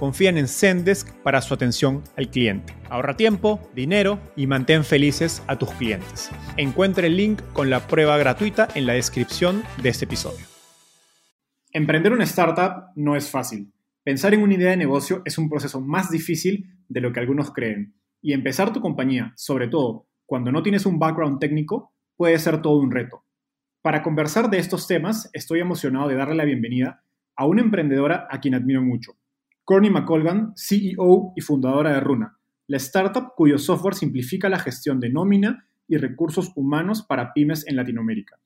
confían en Zendesk para su atención al cliente. Ahorra tiempo, dinero y mantén felices a tus clientes. Encuentre el link con la prueba gratuita en la descripción de este episodio. Emprender una startup no es fácil. Pensar en una idea de negocio es un proceso más difícil de lo que algunos creen. Y empezar tu compañía, sobre todo cuando no tienes un background técnico, puede ser todo un reto. Para conversar de estos temas, estoy emocionado de darle la bienvenida a una emprendedora a quien admiro mucho, Courtney McColgan, CEO y fundadora de Runa, la startup cuyo software simplifica la gestión de nómina y recursos humanos para pymes en Latinoamérica.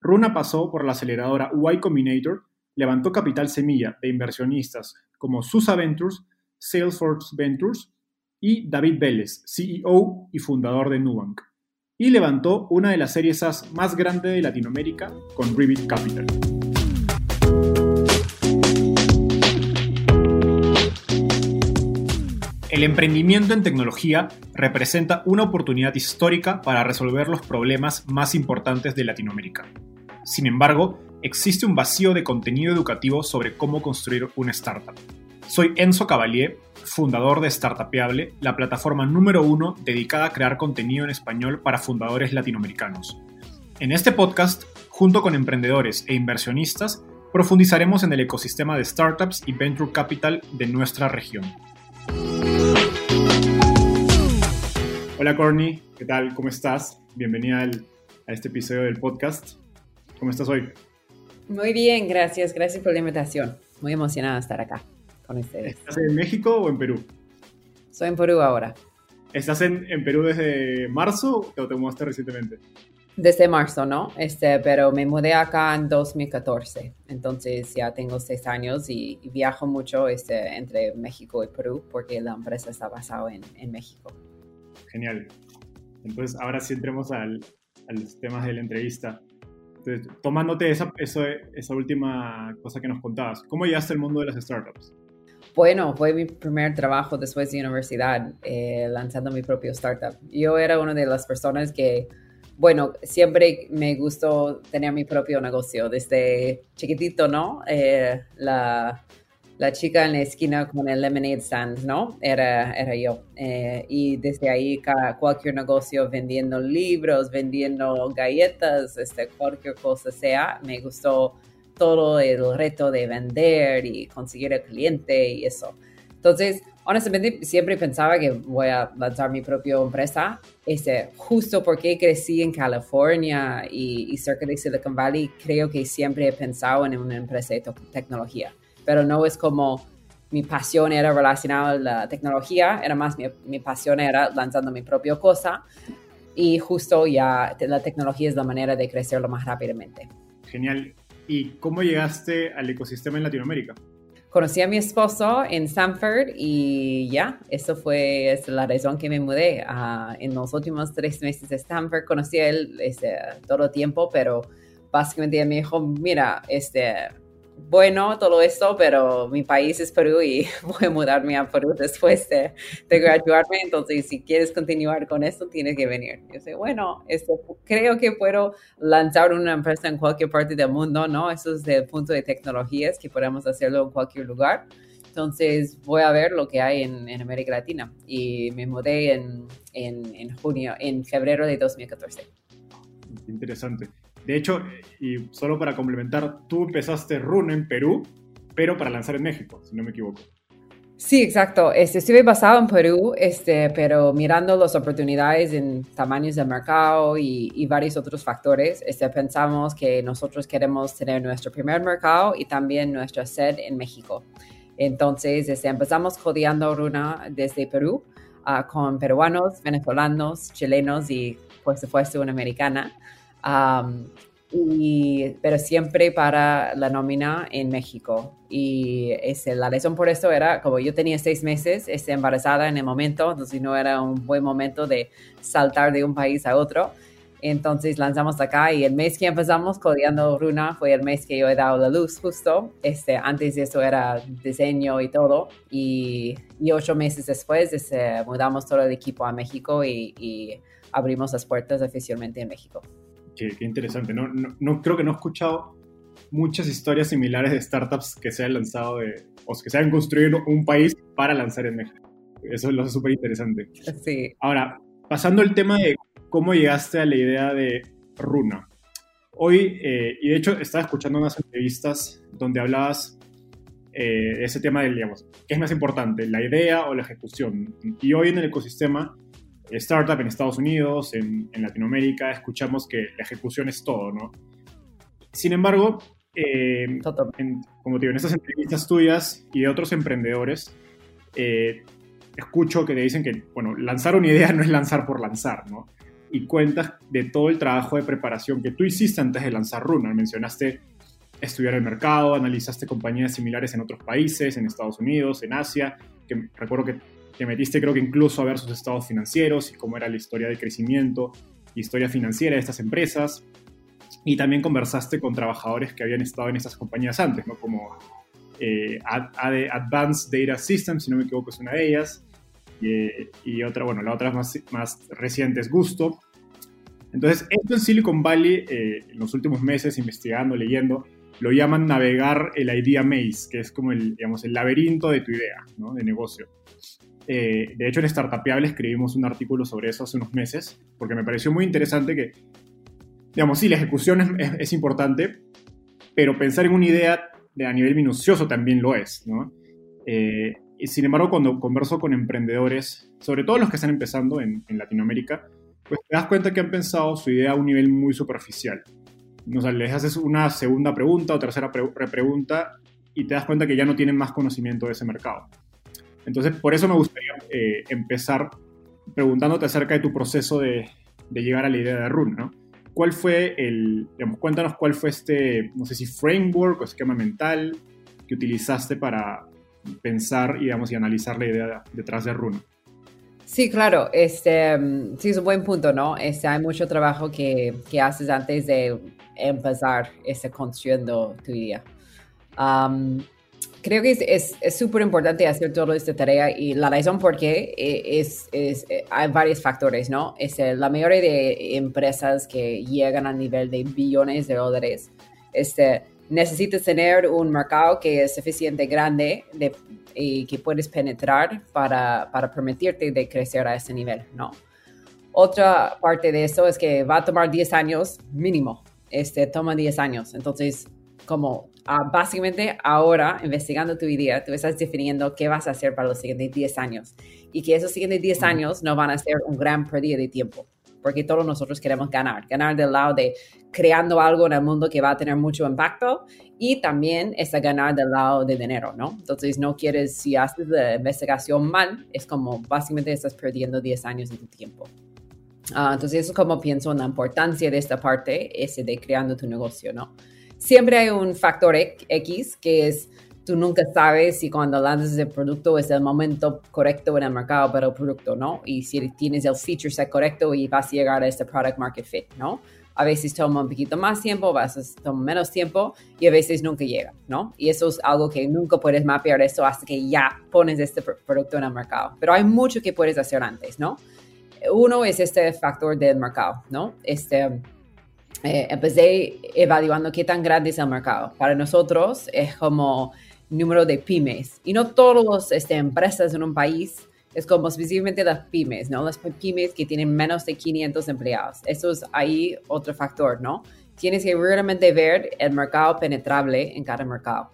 Runa pasó por la aceleradora Y Combinator, levantó capital semilla de inversionistas como Susa Ventures, Salesforce Ventures y David Vélez, CEO y fundador de Nubank. Y levantó una de las series más grandes de Latinoamérica con Revit Capital. El emprendimiento en tecnología representa una oportunidad histórica para resolver los problemas más importantes de Latinoamérica. Sin embargo, existe un vacío de contenido educativo sobre cómo construir una startup. Soy Enzo Cavalier, fundador de Startupeable, la plataforma número uno dedicada a crear contenido en español para fundadores latinoamericanos. En este podcast, junto con emprendedores e inversionistas, profundizaremos en el ecosistema de startups y venture capital de nuestra región. Hola Corny, ¿qué tal? ¿Cómo estás? Bienvenida a este episodio del podcast. ¿Cómo estás hoy? Muy bien, gracias. Gracias por la invitación. Muy emocionada de estar acá con ustedes. ¿Estás en México o en Perú? Soy en Perú ahora. ¿Estás en, Perú desde marzo o te mudaste recientemente? Desde marzo, ¿no? Este, pero me mudé acá en 2014, entonces ya tengo seis años y, viajo mucho este, entre México y Perú porque la empresa está basada en, en México. Genial. Entonces, ahora sí entremos al, a los temas de la entrevista. Entonces, tomándote esa, esa última cosa que nos contabas, ¿cómo llegaste al mundo de las startups? Bueno, fue mi primer trabajo después de universidad, eh, lanzando mi propio startup. Yo era una de las personas que, bueno, siempre me gustó tener mi propio negocio, desde chiquitito, ¿no? Eh, la, la chica en la esquina con el lemonade stand, ¿no? Era, era yo. Eh, y desde ahí cualquier negocio vendiendo libros, vendiendo galletas, este, cualquier cosa sea, me gustó todo el reto de vender y conseguir el cliente y eso. Entonces, honestamente, siempre pensaba que voy a lanzar mi propia empresa, este, justo porque crecí en California y, y cerca de Silicon Valley, creo que siempre he pensado en una empresa de tecnología pero no es como mi pasión era relacionada a la tecnología, era más mi, mi pasión era lanzando mi propia cosa y justo ya la tecnología es la manera de crecerlo más rápidamente. Genial. ¿Y cómo llegaste al ecosistema en Latinoamérica? Conocí a mi esposo en Stanford y ya, eso fue la razón que me mudé. Uh, en los últimos tres meses de Stanford conocí a él este, todo el tiempo, pero básicamente me dijo, mira, este, bueno todo esto, pero mi país es Perú y voy a mudarme a Perú después de, graduarme, entonces si quieres continuar con esto, tienes que venir. Yo sé, bueno, esto, creo que puedo lanzar una empresa en cualquier parte del mundo, ¿no? Eso es el punto de tecnologías, que podemos hacerlo en cualquier lugar. Entonces voy a ver lo que hay en, en América Latina y me mudé en, en, en junio, en febrero de 2014. Interesante. De hecho, y solo para complementar, tú empezaste Runa en Perú, pero para lanzar en México, si no me equivoco. Sí, exacto. Este, estuve basado en Perú, este, pero mirando las oportunidades en tamaños de mercado y, y, varios otros factores, este, pensamos que nosotros queremos tener nuestro primer mercado y también nuestra sede en México. Entonces, este, empezamos codeando Runa desde Perú uh, con peruanos, venezolanos, chilenos y, por supuesto, una americana. Um, y, pero siempre para la nómina en México. Y ese, la razón por eso era, como yo tenía seis meses este, embarazada en el momento, entonces no era un buen momento de saltar de un país a otro. Entonces lanzamos acá y el mes que empezamos codeando Runa fue el mes que yo he dado la luz justo. Este, antes de eso era diseño y todo. Y, y ocho meses después este, mudamos todo el equipo a México y, y abrimos las puertas oficialmente en México. Qué, interesante. No, no, creo que no he escuchado muchas historias similares de startups que se han lanzado de, o que se han construido un país para lanzar en México. Eso lo hace súper interesante. Sí. Ahora, pasando al tema de cómo llegaste a la idea de Runa. Hoy, eh, y de hecho estaba escuchando unas entrevistas donde hablabas eh, de ese tema de, digamos, ¿qué es más importante, la idea o la ejecución? Y hoy en el ecosistema startup en Estados Unidos, en, Latinoamérica, escuchamos que la ejecución es todo, ¿no? Sin embargo, eh, como te digo, en estas entrevistas tuyas y de otros emprendedores, eh, escucho que te dicen que, bueno, lanzar una idea no es lanzar por lanzar, ¿no? Y cuentas de todo el trabajo de preparación que tú hiciste antes de lanzar Runa. Mencionaste estudiar el mercado, analizaste compañías similares en otros países, en Estados Unidos, en Asia, que recuerdo que te metiste creo que incluso a ver sus estados financieros y cómo era la historia de crecimiento, historia financiera de estas empresas. Y también conversaste con trabajadores que habían estado en estas compañías antes, ¿no? como eh, Advanced Data Systems, si no me equivoco es una de ellas, y, otra, bueno, la otra más, más reciente es Gusto. Entonces, esto en Silicon Valley, eh, en los últimos meses, investigando, leyendo, lo llaman navegar el idea maze, que es como el, digamos, el laberinto de tu idea, ¿no? De negocio. Eh, de hecho, en Startupiable escribimos un artículo sobre eso hace unos meses, porque me pareció muy interesante que, digamos, sí, la ejecución es, importante, pero pensar en una idea de, a nivel minucioso también lo es, ¿no? Eh, y sin embargo, cuando converso con emprendedores, sobre todo los que están empezando en, Latinoamérica, pues te das cuenta que han pensado su idea a un nivel muy superficial. O sea, les haces una segunda pregunta o tercera pregunta y te das cuenta que ya no tienen más conocimiento de ese mercado. Entonces, por eso me gustaría eh, empezar preguntándote acerca de tu proceso de, llegar a la idea de Run, ¿no? ¿Cuál fue el, digamos, cuéntanos cuál fue este, no sé si framework o esquema mental que utilizaste para pensar y, digamos, y analizar la idea detrás de Run? Sí, claro, este, sí es un buen punto, ¿no? Este, hay mucho trabajo que, que haces antes de empezar este, construyendo tu idea. Creo que es súper importante hacer toda esta tarea y la razón por qué eh, es, es, eh, hay varios factores, ¿no? Es la mayoría de empresas que llegan a nivel de billones de dólares, este, necesitas tener un mercado que es suficiente grande de, y que puedes penetrar para, para permitirte de crecer a ese nivel, ¿no? Otra parte de eso es que va a tomar 10 años mínimo, este, toma 10 años, entonces como Ah, básicamente ahora, investigando tu idea, tú estás definiendo qué vas a hacer para los siguientes 10 años y que esos siguientes 10 años no van a ser un gran pérdida de tiempo, porque todos nosotros queremos ganar, ganar del lado de creando algo en el mundo que va a tener mucho impacto y también es ganar del lado de dinero, ¿no? Entonces no quieres, si haces la investigación mal, es como básicamente estás perdiendo 10 años de tu tiempo. Ah, entonces eso es como pienso en la importancia de esta parte, ese de creando tu negocio, ¿no? Siempre hay un factor X que es tú nunca sabes si cuando lanzas el producto es el momento correcto en el mercado para el producto, ¿no? Y si tienes el feature set correcto y vas a llegar a este product market fit, ¿no? A veces toma un poquito más tiempo, a veces toma menos tiempo y a veces nunca llega, ¿no? Y eso es algo que nunca puedes mapear eso hasta que ya pones este producto en el mercado. Pero hay mucho que puedes hacer antes, ¿no? Uno es este factor del mercado, ¿no? Este, eh, empecé evaluando qué tan grande es el mercado. Para nosotros es como número de pymes. Y no todas las este, empresas en un país es como específicamente las pymes, ¿no? Las pymes que tienen menos de 500 empleados. Eso es ahí otro factor, ¿no? Tienes que realmente ver el mercado penetrable en cada mercado.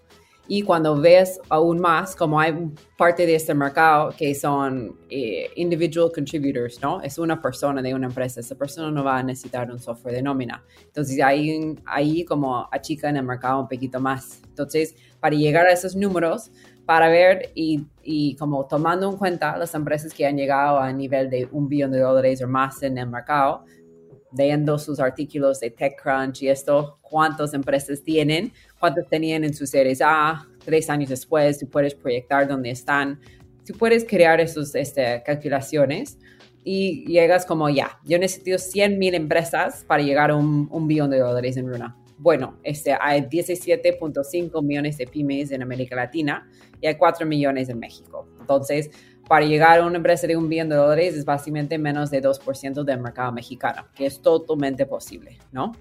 Y cuando ves aún más, como hay parte de este mercado que son eh, individual contributors, ¿no? Es una persona de una empresa, esa persona no va a necesitar un software de nómina. Entonces ahí, ahí como achica en el mercado un poquito más. Entonces, para llegar a esos números, para ver y, y, como tomando en cuenta las empresas que han llegado a nivel de un billón de dólares o más en el mercado, leyendo sus artículos de TechCrunch y esto, cuántas empresas tienen, cuántas tenían en sus series A, tres años después, tú puedes proyectar dónde están, tú puedes crear esas este, calculaciones y llegas como ya, yo necesito 100 mil empresas para llegar a un, un billón de dólares en Runa. Bueno, este, hay 17.5 millones de pymes en América Latina y hay 4 millones en México. Entonces, para llegar a una empresa de un billón de dólares es básicamente menos de 2% del mercado mexicano, que es totalmente posible, ¿no?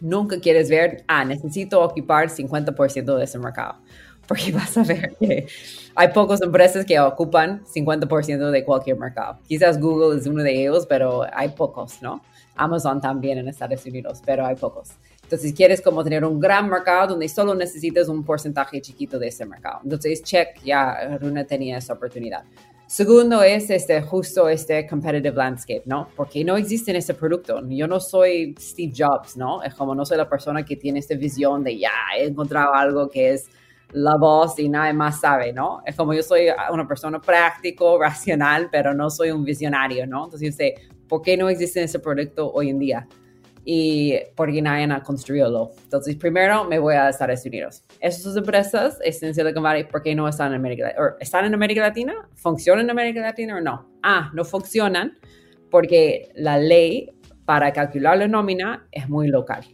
Nunca quieres ver, ah, necesito ocupar 50% de ese mercado, porque vas a ver que hay pocas empresas que ocupan 50% de cualquier mercado. Quizás Google es uno de ellos, pero hay pocos, ¿no? Amazon también en Estados Unidos, pero hay pocos. Entonces, quieres como tener un gran mercado donde solo necesitas un porcentaje chiquito de ese mercado. Entonces, check, ya Runa tenía esa oportunidad. Segundo es este, justo este competitive landscape, ¿no? Porque no existe en ese producto. Yo no soy Steve Jobs, ¿no? Es como no soy la persona que tiene esta visión de ya, he encontrado algo que es la voz y nadie más sabe, ¿no? Es como yo soy una persona práctico, racional, pero no soy un visionario, ¿no? Entonces yo sé, ¿por qué no existe ese producto hoy en día? Y porque nadie ha construido. Entonces, primero me voy a Estados Unidos. Esas empresas están en Silicon Valley, ¿por qué no están en América Latina? ¿Están en América Latina? ¿Funcionan en América Latina o no? Ah, no funcionan porque la ley para calcular la nómina es muy local.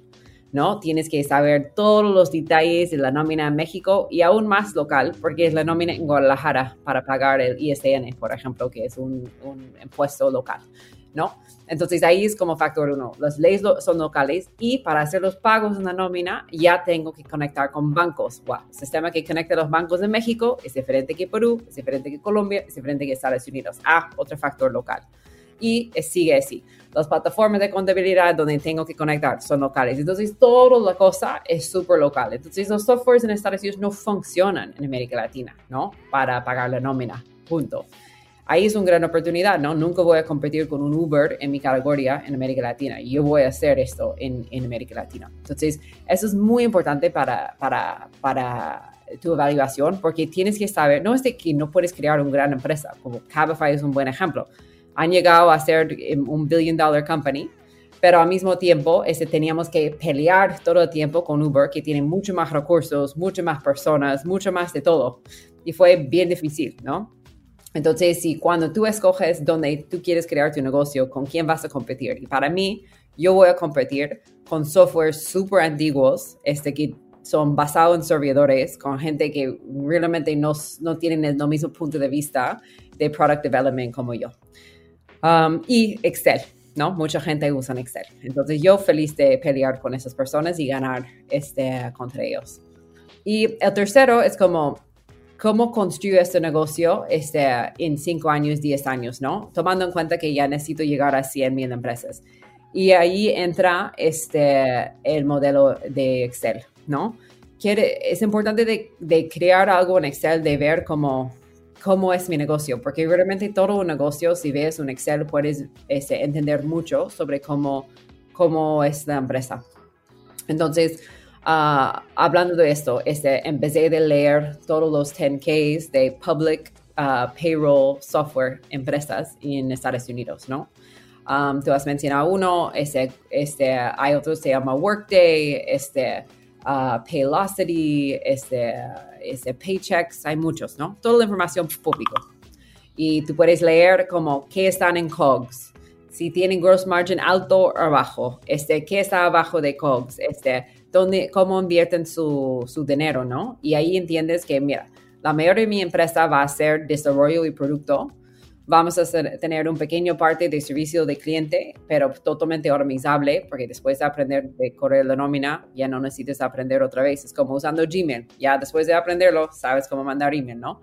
¿no? Tienes que saber todos los detalles de la nómina en México y aún más local, porque es la nómina en Guadalajara para pagar el ISN, por ejemplo, que es un, un impuesto local. ¿no? Entonces ahí es como factor uno. Las leyes son locales y para hacer los pagos en la nómina ya tengo que conectar con bancos. Wow. El sistema que conecta los bancos de México es diferente que Perú, es diferente que Colombia, es diferente que Estados Unidos. Ah, otro factor local. Y sigue así. Las plataformas de contabilidad donde tengo que conectar son locales. Entonces, toda la cosa es súper local. Entonces, los softwares en Estados Unidos no funcionan en América Latina, ¿no? Para pagar la nómina. Punto ahí es una gran oportunidad, ¿no? Nunca voy a competir con un Uber en mi categoría en América Latina. Yo voy a hacer esto en, en América Latina. Entonces, eso es muy importante para, para, para tu evaluación porque tienes que saber, no es de que no puedes crear una gran empresa, como Cabify es un buen ejemplo. Han llegado a ser un billion dollar company, pero al mismo tiempo este, teníamos que pelear todo el tiempo con Uber, que tiene mucho más recursos, mucho más personas, mucho más de todo. Y fue bien difícil, ¿no? Entonces, si cuando tú escoges dónde tú quieres crear tu negocio, con quién vas a competir. Y para mí, yo voy a competir con softwares súper antiguos, este, que son basados en servidores, con gente que realmente no, no tienen el mismo punto de vista de product development como yo. Um, y Excel, ¿no? Mucha gente usa Excel. Entonces, yo feliz de pelear con esas personas y ganar este, contra ellos. Y el tercero es como cómo construyo este negocio este, en 5 años, 10 años, ¿no? Tomando en cuenta que ya necesito llegar a 100 mil empresas. Y ahí entra este, el modelo de Excel, ¿no? Quiere, es importante de, de, crear algo en Excel, de ver cómo, cómo es mi negocio, porque realmente todo un negocio, si ves un Excel, puedes este, entender mucho sobre cómo, cómo es la empresa. Entonces, Ah, hablando de esto, este, empecé de leer todos los 10Ks de Public ah, Payroll Software empresas en Estados Unidos, ¿no? Um, tú has mencionado uno, este, este, hay otro se llama Workday, este, uh, Paylocity, este, este, Paychecks, hay muchos, ¿no? Toda la información pública. Y tú puedes leer como qué están en COGS, si tienen gross margin alto o bajo, este, qué está abajo de COGS, este, dónde, cómo invierten su, su dinero, ¿no? Y ahí entiendes que, mira, la mayoría de mi empresa va a ser desarrollo y producto. Vamos a tener un pequeño parte de servicio de cliente, pero totalmente automatizable, porque después de aprender de correr la nómina, ya no necesitas aprender otra vez. Es como usando Gmail. Ya después de aprenderlo, sabes cómo mandar email, ¿no?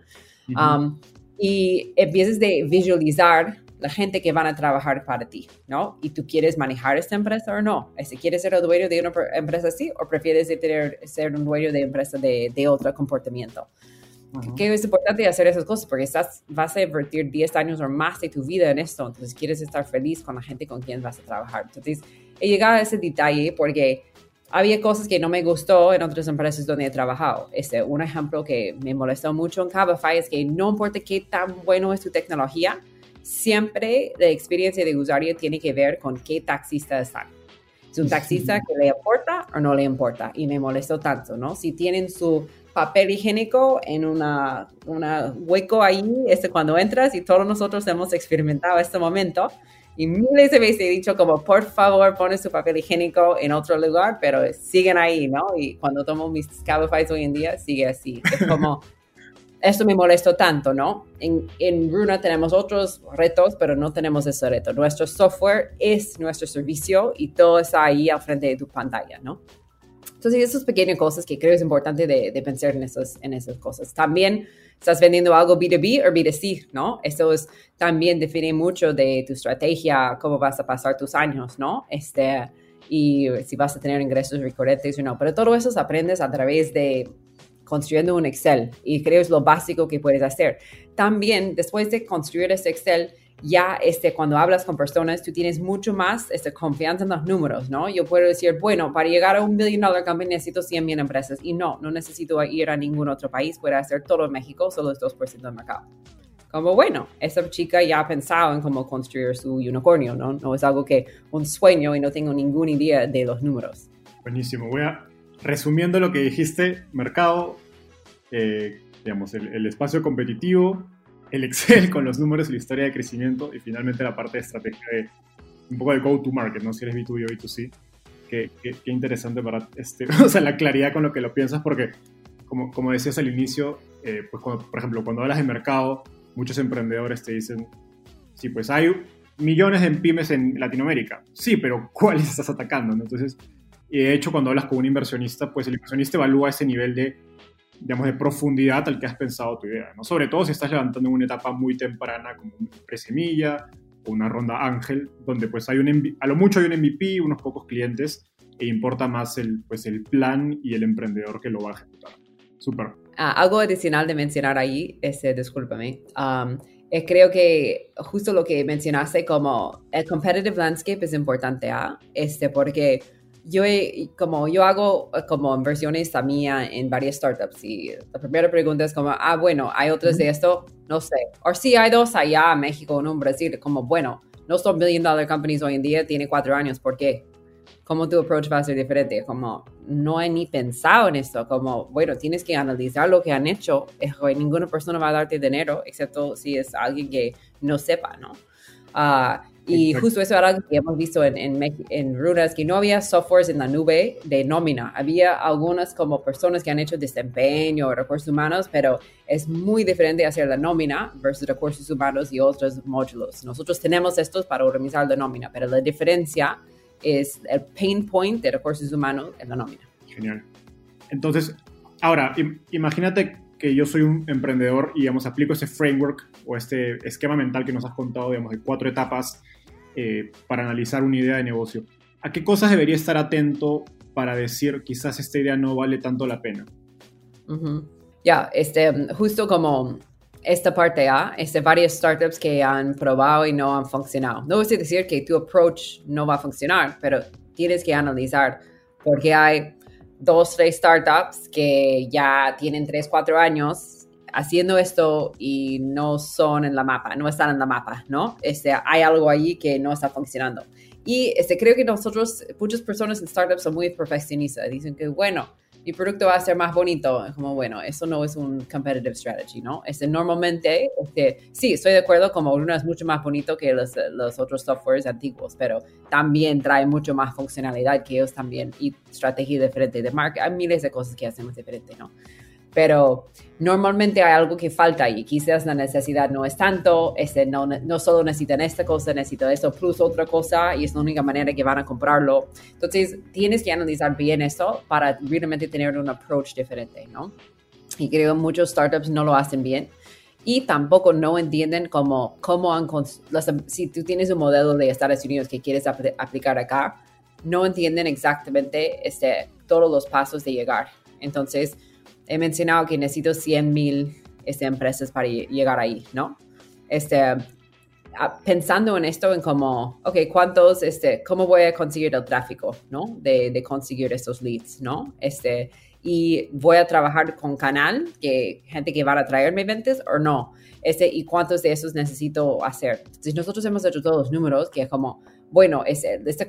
um, y empiezas de visualizar la gente que van a trabajar para ti, ¿no? Y tú quieres manejar esta empresa o no. Si quieres ser el dueño de una empresa así o prefieres tener, ser un dueño de empresa de, de otro comportamiento. Que es importante hacer esas cosas porque estás, vas a invertir 10 años o más de tu vida en esto, entonces quieres estar feliz con la gente con quien vas a trabajar. Entonces, he llegado a ese detalle porque había cosas que no me gustó en otras empresas donde he trabajado. Este, un ejemplo que me molestó mucho en Cabify es que no importa qué tan bueno es tu tecnología, siempre la experiencia de usuario tiene que ver con qué taxista están. Es un taxista que le importa o no le importa. Y me molestó tanto, ¿no? Si tienen su papel higiénico en una, una hueco ahí, este, cuando entras y todos nosotros hemos experimentado este momento, y miles de veces he dicho como, por favor, pones su papel higiénico en otro lugar, pero siguen ahí, ¿no? Y cuando tomo mis Cabify hoy en día, sigue así. Es como, esto me molestó tanto, ¿no? En, en Runa tenemos otros retos, pero no tenemos ese reto. Nuestro software es nuestro servicio y todo está ahí al frente de tu pantalla, ¿no? Entonces, esas pequeñas cosas que creo es importante de, de pensar en esas, en esas cosas. También estás vendiendo algo B2B o B2C, ¿no? Eso es, también define mucho de tu estrategia, cómo vas a pasar tus años, ¿no? Este, y si vas a tener ingresos recurrentes o no. Pero todo eso aprendes a través de construyendo un Excel y creo es lo básico que puedes hacer. También, después de construir ese Excel, ya este, cuando hablas con personas, tú tienes mucho más este, confianza en los números, ¿no? Yo puedo decir, bueno, para llegar a un billion dollar company necesito 100 mil empresas y no, no necesito ir a ningún otro país, puedo hacer todo en México, solo es 2% del mercado. Como bueno, esa chica ya ha pensado en cómo construir su unicornio, ¿no? No es algo que un sueño y no tengo ninguna idea de los números. Buenísimo. Voy a, resumiendo lo que dijiste, mercado, eh, digamos, el, el espacio competitivo, el Excel con los números y la historia de crecimiento y finalmente la parte de estrategia de un poco de go-to-market, ¿no? Si eres B2B o B2C. Qué, qué, qué, interesante para, este, o sea, la claridad con lo que lo piensas porque, como, como decías al inicio, eh, pues cuando, por ejemplo, cuando hablas de mercado, muchos emprendedores te dicen, sí, pues hay millones de pymes en Latinoamérica. Sí, pero ¿cuáles estás atacando? ¿no? Entonces, y de hecho, cuando hablas con un inversionista, pues el inversionista evalúa ese nivel de digamos, de profundidad al que has pensado tu idea, ¿no? Sobre todo si estás levantando en una etapa muy temprana como una presemilla o una ronda ángel, donde pues hay un, a lo mucho hay un MVP, unos pocos clientes, e importa más el, pues, el plan y el emprendedor que lo va a ejecutar. Súper. Ah, algo adicional de mencionar ahí, este, discúlpame, um, eh, creo que justo lo que mencionaste como el competitive landscape es importante, ¿ah? este, porque yo, como yo hago eh, como inversiones también en varias startups y la primera pregunta es como, ah, bueno, ¿hay otros de esto? No sé. O sí, hay dos allá en México, uno en Brasil, como, bueno, no son billion dollar companies hoy en día, tiene cuatro años, ¿por qué? ¿Cómo tu approach va a ser diferente? Como, no he ni pensado en esto, como, bueno, tienes que analizar lo que han hecho, ninguna persona va a darte dinero, excepto si es alguien que no sepa, ¿no? Uh, y justo eso era que hemos visto en, en, en Runas, que no había softwares en la nube de nómina. Había algunas como personas que han hecho desempeño, recursos humanos, pero es muy diferente hacer la nómina versus recursos humanos y otros módulos. Nosotros tenemos estos para organizar la nómina, pero la diferencia es el pain point de recursos humanos en la nómina. Genial. Entonces, ahora, imagínate que yo soy un emprendedor y, digamos, aplico ese framework o este esquema mental que nos has contado, digamos, de cuatro etapas eh, para analizar una idea de negocio. ¿A qué cosas debería estar atento para decir quizás esta idea no vale tanto la pena? Ya, este, justo como esta parte A, este, varias startups que han probado y no han funcionado. No es decir que tu approach no va a funcionar, pero tienes que analizar porque hay dos, tres startups que ya tienen tres, cuatro años haciendo esto y no son en la mapa, no están en la mapa, ¿no? Este, hay algo allí que no está funcionando. Y este, creo que nosotros, muchas personas en startups son muy perfeccionistas, dicen que, bueno, mi producto va a ser más bonito. Como, bueno, eso no es un competitive strategy, ¿no? Este, normalmente, este, sí, estoy de acuerdo, como uno es mucho más bonito que los, los otros softwares antiguos, pero también trae mucho más funcionalidad que ellos también y estrategia diferente de marca. Hay miles de cosas que hacemos diferente, ¿no? Pero normalmente hay algo que falta y quizás la necesidad no es tanto, este, no, no solo necesitan esta cosa, necesitan esto plus otra cosa y es la única manera que van a comprarlo. Entonces tienes que analizar bien eso para realmente tener un approach diferente, ¿no? Y creo que muchos startups no lo hacen bien. y tampoco no entienden cómo, cómo han, si tú tienes un modelo de Estados Unidos que quieres aplicar acá, no entienden exactamente este, todos los pasos de llegar. Entonces, he mencionado que necesito 100 mil este, empresas para llegar ahí, ¿no? Este, pensando en esto, en cómo, ok, ¿cuántos, este, cómo voy a conseguir el tráfico, ¿no? De, de conseguir estos leads, ¿no? Este, y voy a trabajar con canal, que gente que va a traerme ventas o no. Este, y cuántos de esos necesito hacer. Si nosotros hemos hecho todos los números, que es como, bueno, este, este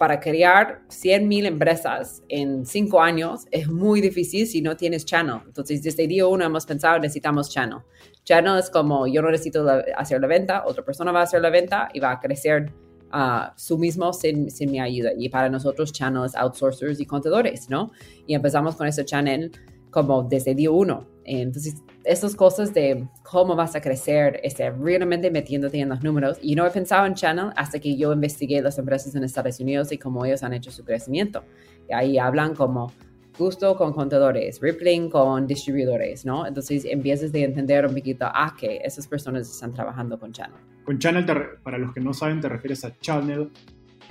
para crear 100 mil empresas en cinco años es muy difícil si no tienes channel. Entonces, desde día uno hemos pensado, necesitamos channel. Channel es como, yo no necesito hacer la venta, otra persona va a hacer la venta y va a crecer uh, su mismo sin, sin, mi ayuda. Y para nosotros, channels, outsourcers y contadores, ¿no? Y empezamos con ese channel como desde día uno. Entonces, estas cosas de cómo vas a crecer, este, realmente metiéndote en los números. Y no he pensado en channel hasta que yo investigué las empresas en Estados Unidos y cómo ellos han hecho su crecimiento. Y ahí hablan como Gusto con contadores, Rippling con distribuidores, ¿no? Entonces empiezas de entender un poquito, ah, que esas personas están trabajando con Channel. Con Channel, para los que no saben, te refieres a Channel,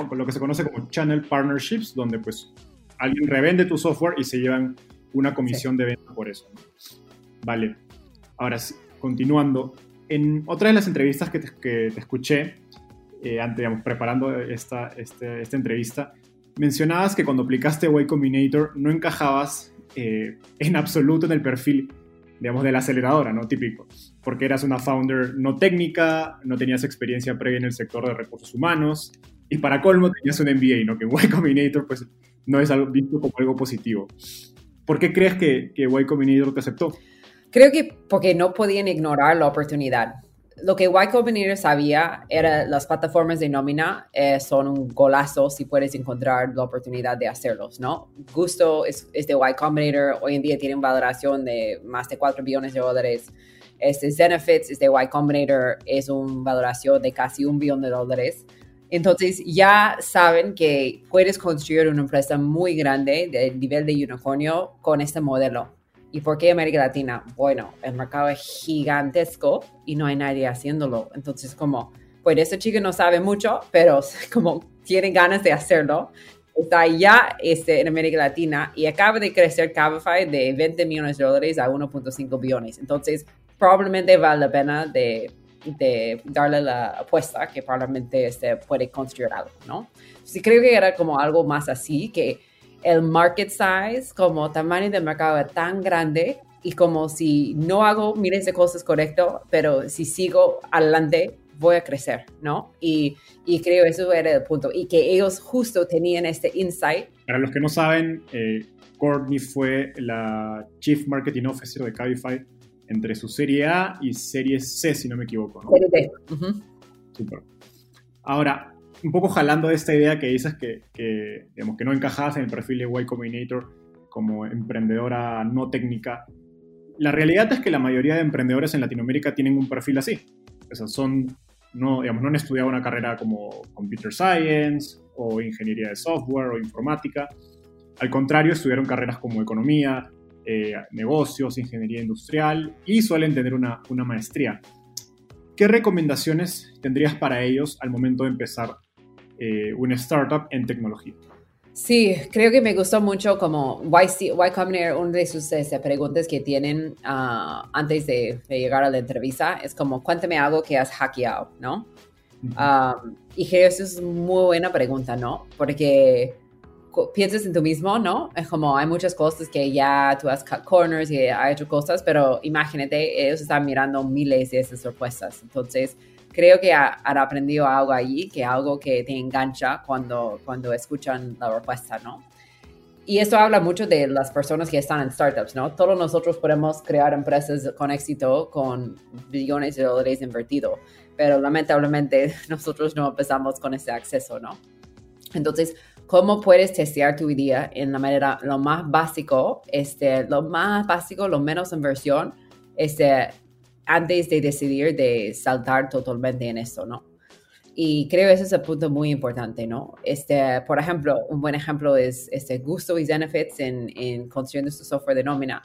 o con lo que se conoce como Channel Partnerships, donde pues alguien revende tu software y se llevan una comisión de venta por eso. Vale. Ahora, continuando, en otra de las entrevistas que te, que te escuché, eh, antes, digamos, preparando esta, este, esta entrevista, mencionabas que cuando aplicaste Y Combinator no encajabas eh, en absoluto en el perfil, digamos, de la aceleradora, ¿no? Típico. Porque eras una founder no técnica, no tenías experiencia previa en el sector de recursos humanos y para colmo tenías un MBA, ¿no? Que Y Combinator, pues, no es algo, visto como algo positivo. ¿Por qué crees que, que Combinator te aceptó? Creo que porque no podían ignorar la oportunidad lo que Y Combinator sabía era las plataformas de nómina eh, son un golazo si puedes encontrar la oportunidad de hacerlos, ¿no? Gusto es, de Y Combinator, hoy en día tienen valoración de más de 4 billones de dólares. Este Zenefits es de Y Combinator, es una valoración de casi un billón de dólares. Entonces ya saben que puedes construir una empresa muy grande del nivel de unicornio con este modelo. ¿Y por qué América Latina? Bueno, el mercado es gigantesco y no hay nadie haciéndolo. Entonces, como, pues ese chico no sabe mucho, pero como tiene ganas de hacerlo, está ya este, en América Latina y acaba de crecer Cabify de 20 millones de dólares a 1.5 billones. Entonces, probablemente vale la pena de, de darle la apuesta que probablemente este, puede construir algo, ¿no? Sí, creo que era como algo más así, que el market size como tamaño del mercado es tan grande y como si no hago miles de cosas correcto, pero si sigo adelante voy a crecer, ¿no? Y, y creo eso era el punto. Y que ellos justo tenían este insight. Para los que no saben, eh, Courtney fue la Chief Marketing Officer de Cabify entre su serie A y serie C, si no me equivoco. ¿no? Serie. Super. Ahora, un poco jalando esta idea que dices que, que, digamos, que no encajabas en el perfil de Y Combinator como emprendedora no técnica. La realidad es que la mayoría de emprendedores en Latinoamérica tienen un perfil así. O sea, son, no, digamos, no han estudiado una carrera como Computer Science o Ingeniería de Software o Informática. Al contrario, estudiaron carreras como Economía, eh, Negocios, Ingeniería Industrial y suelen tener una, una maestría. ¿Qué recomendaciones tendrías para ellos al momento de empezar eh, una startup en tecnología. Sí, creo que me gustó mucho como Y, Combinator, una de sus este, preguntas que tienen ah, antes de, llegar a la entrevista es como, cuéntame algo que has hackeado, ¿no? y creo que eso es muy buena pregunta, ¿no? Porque piensas en tú mismo, ¿no? Es como hay muchas cosas que ya tú has cut corners y has hecho cosas, pero imagínate, ellos están mirando miles de esas respuestas. Entonces, creo que han aprendido algo allí, que algo que te engancha cuando, cuando escuchan la respuesta, ¿no? Y esto habla mucho de las personas que están en startups, ¿no? Todos nosotros podemos crear empresas con éxito con billones de dólares invertidos, pero lamentablemente nosotros no empezamos con ese acceso, ¿no? Entonces, ¿cómo puedes testear tu idea en la manera lo más básico, este, lo más básico, lo menos inversión, este, antes de decidir de saltar totalmente en esto, ¿no? Y creo que ese es el punto muy importante, ¿no? Este, por ejemplo, un buen ejemplo es este Gusto y Zenefits en, en construyendo su software de nómina.